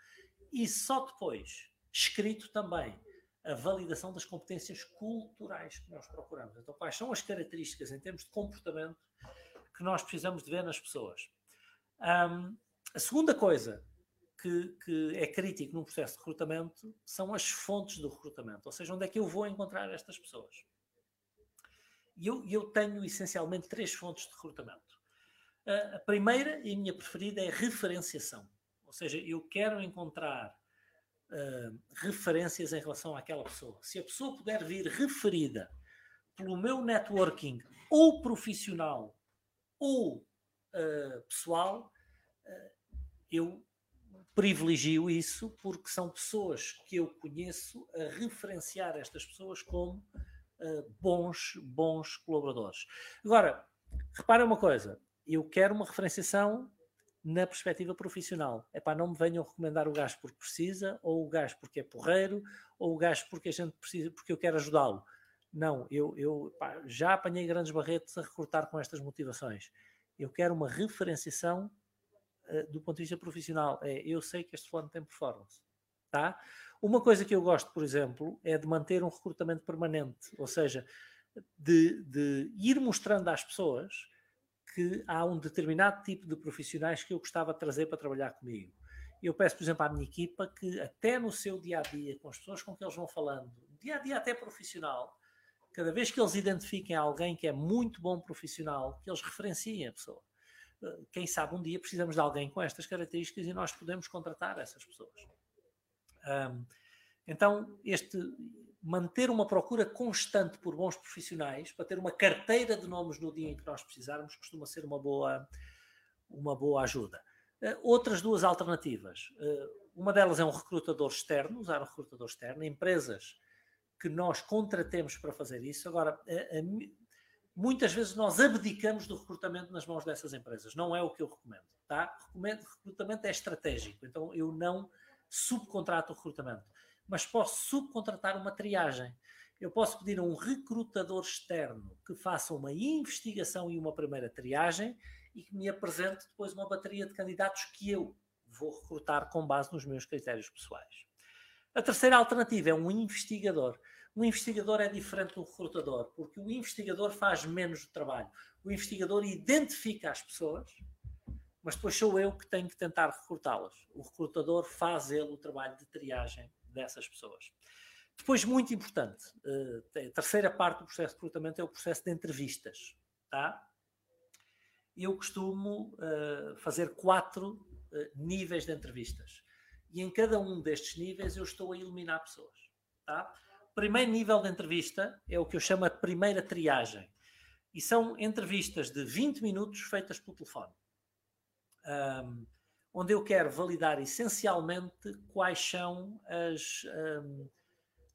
E só depois, escrito também, a validação das competências culturais que nós procuramos. Então, quais são as características em termos de comportamento que nós precisamos de ver nas pessoas? Um, a segunda coisa que, que, é crítico num processo de recrutamento são as fontes do recrutamento, ou seja, onde é que eu vou encontrar estas pessoas. E eu, eu tenho essencialmente três fontes de recrutamento. A primeira e a minha preferida é referenciação, ou seja, eu quero encontrar uh, referências em relação àquela pessoa. Se a pessoa puder vir referida pelo meu networking ou profissional ou uh, pessoal, uh, eu privilegio isso porque são pessoas que eu conheço a referenciar estas pessoas como bons, bons colaboradores. Agora, repara uma coisa, eu quero uma referenciação na perspectiva profissional. É para não me venham recomendar o gajo porque precisa, ou o gajo porque é porreiro, ou o gajo porque a gente precisa, porque eu quero ajudá-lo. Não, eu, eu pá, já apanhei grandes barretes a recrutar com estas motivações. Eu quero uma referenciação uh, do ponto de vista profissional. É, eu sei que este fulano tem performance. Tá? Uma coisa que eu gosto, por exemplo, é de manter um recrutamento permanente, ou seja, de, de ir mostrando às pessoas que há um determinado tipo de profissionais que eu gostava de trazer para trabalhar comigo. Eu peço, por exemplo, à minha equipa que até no seu dia a dia, com as pessoas com que eles vão falando, dia a dia até profissional, cada vez que eles identifiquem alguém que é muito bom profissional, que eles referenciem a pessoa. Quem sabe um dia precisamos de alguém com estas características e nós podemos contratar essas pessoas. Um, então, este manter uma procura constante por bons profissionais, para ter uma carteira de nomes no dia em que nós precisarmos, costuma ser uma boa, uma boa ajuda. Uh, outras duas alternativas. Uh, uma delas é um recrutador externo, usar um recrutador externo, empresas que nós contratemos para fazer isso. Agora, muitas vezes nós abdicamos do recrutamento nas mãos dessas empresas. Não é o que eu recomendo. Tá? Recomendo, recrutamento é estratégico, então eu não subcontrato o recrutamento mas posso subcontratar uma triagem. Eu posso pedir a um recrutador externo que faça uma investigação e uma primeira triagem e que me apresente depois uma bateria de candidatos que eu vou recrutar com base nos meus critérios pessoais. A terceira alternativa é um investigador. Um investigador é diferente do recrutador, porque o investigador faz menos trabalho. O investigador identifica as pessoas, mas depois sou eu que tenho que tentar recrutá-las. O recrutador faz ele o trabalho de triagem dessas pessoas. Depois, muito importante, eh, a terceira parte do processo de recrutamento é o processo de entrevistas. Tá? Eu costumo uh, fazer quatro uh, níveis de entrevistas. E em cada um destes níveis eu estou a eliminar pessoas. Tá? Primeiro nível de entrevista é o que eu chamo de primeira triagem. E são entrevistas de 20 minutos feitas pelo telefone. Um, onde eu quero validar essencialmente quais são as. Um,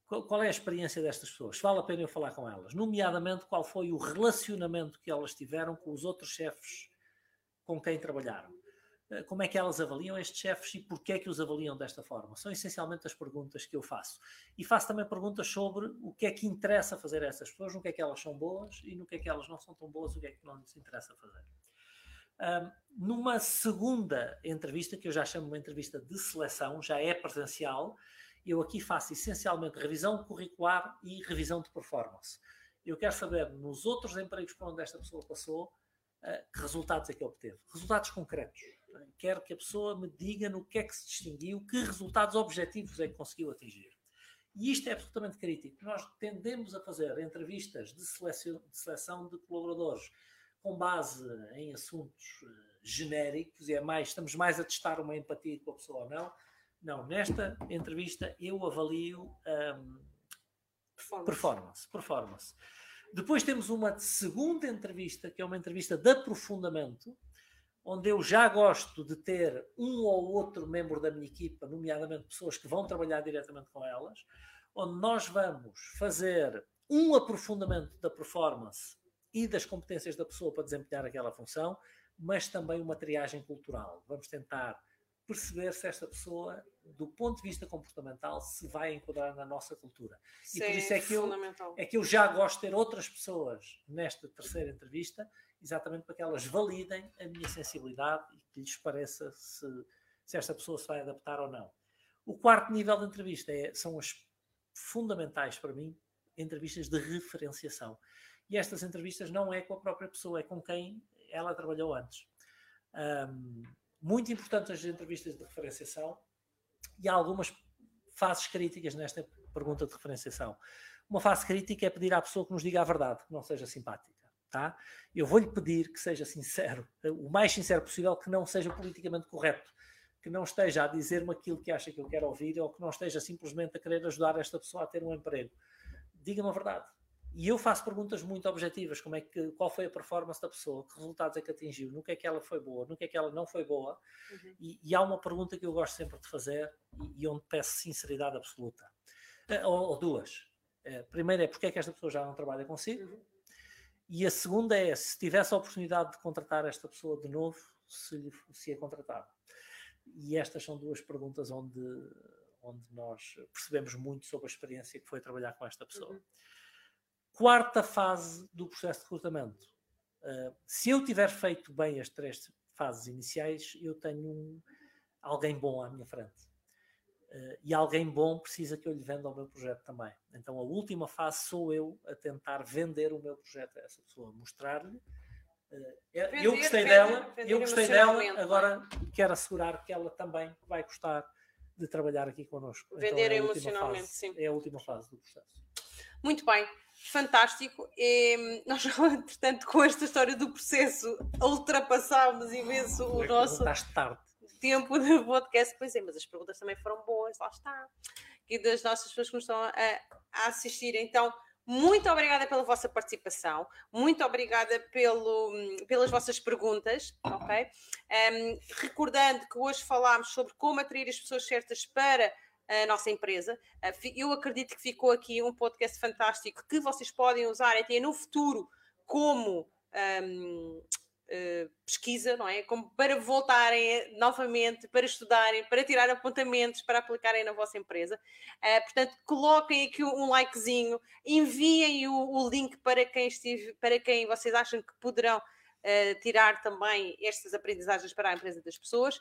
qual é a experiência destas pessoas? Vale a pena eu falar com elas. Nomeadamente, qual foi o relacionamento que elas tiveram com os outros chefes com quem trabalharam. Eh, como é que elas avaliam estes chefes e porquê é que os avaliam desta forma? São essencialmente as perguntas que eu faço. E faço também perguntas sobre o que é que interessa fazer a essas pessoas, no que é que elas são boas e no que é que elas não são tão boas, o que é que não lhes interessa fazer. Um, numa segunda entrevista, que eu já chamo uma entrevista de seleção, já é presencial, eu aqui faço essencialmente revisão curricular e revisão de performance. Eu quero saber, nos outros empregos por onde esta pessoa passou, uh, que resultados é que obteve. Resultados concretos Quero que a pessoa me diga no que é que se distinguiu, que resultados objetivos é que conseguiu atingir. E isto é absolutamente crítico. Nós tendemos a fazer entrevistas de seleção de, seleção de colaboradores com base em assuntos uh, genéricos e é mais, estamos mais a testar uma empatia com a pessoa ou não. Não, nesta entrevista eu avalio um, performance. performance. Performance. Depois temos uma segunda entrevista, que é uma entrevista de aprofundamento, onde eu já gosto de ter um ou outro membro da minha equipa, nomeadamente pessoas que vão trabalhar diretamente com elas, onde nós vamos fazer um aprofundamento da performance e das competências da pessoa para desempenhar aquela função, mas também uma triagem cultural. Vamos tentar perceber se esta pessoa, do ponto de vista comportamental, se vai enquadrar na nossa cultura. Sim, e por isso é que, eu, é que eu já gosto de ter outras pessoas nesta terceira entrevista exatamente para que elas validem a minha sensibilidade e que lhes pareça se, se esta pessoa se vai adaptar ou não. O quarto nível de entrevista é, são as fundamentais para mim, entrevistas de referenciação. E estas entrevistas não é com a própria pessoa, é com quem ela trabalhou antes. Um, muito importantes as entrevistas de referenciação e há algumas fases críticas nesta pergunta de referenciação. Uma fase crítica é pedir à pessoa que nos diga a verdade, que não seja simpática. Tá? Eu vou-lhe pedir que seja sincero, o mais sincero possível, que não seja politicamente correto, que não esteja a dizer-me aquilo que acha que eu quero ouvir ou que não esteja simplesmente a querer ajudar esta pessoa a ter um emprego. Diga-me a verdade. E eu faço perguntas muito objetivas, como é que, qual foi a performance da pessoa, que resultados é que atingiu, no que é que ela foi boa, no que é que ela não foi boa. Uhum. E, e, há uma pergunta que eu gosto sempre de fazer e, e onde peço sinceridade absoluta. Uh, ou, ou, duas. Uh, primeiro é porque é que esta pessoa já não trabalha consigo. Uhum. E a segunda é, se tivesse a oportunidade de contratar esta pessoa de novo, se, se a contratava. E estas são duas perguntas onde, onde nós percebemos muito sobre a experiência que foi trabalhar com esta pessoa. Uhum. Quarta fase do processo de recrutamento. Uh, se eu tiver feito bem as três fases iniciais, eu tenho um, alguém bom à minha frente. Uh, e alguém bom precisa que eu lhe venda o meu projeto também. Então a última fase sou eu a tentar vender o meu projeto a essa pessoa, mostrar-lhe. Uh, eu gostei vender, dela, vender eu gostei dela, é? agora quero assegurar que ela também vai gostar de trabalhar aqui connosco. Então, vender então, é emocionalmente, fase, sim. É a última fase do processo. Muito bem, fantástico. E, nós, *laughs* entretanto, com esta história do processo, ultrapassámos imenso o nosso. tarde tempo do *laughs* podcast. Pois é, mas as perguntas também foram boas, lá está. E das nossas pessoas que nos estão a, a assistir. Então, muito obrigada pela vossa participação, muito obrigada pelo, pelas vossas perguntas, ok? Um, recordando que hoje falámos sobre como atrair as pessoas certas para a nossa empresa. Uh, eu acredito que ficou aqui um podcast fantástico que vocês podem usar até no futuro como um, uh, pesquisa, não é? Como para voltarem novamente, para estudarem, para tirar apontamentos, para aplicarem na vossa empresa. Uh, portanto, coloquem aqui um likezinho, enviem o, o, link para quem, estive, para quem vocês acham que poderão uh, tirar também estas aprendizagens para a empresa das pessoas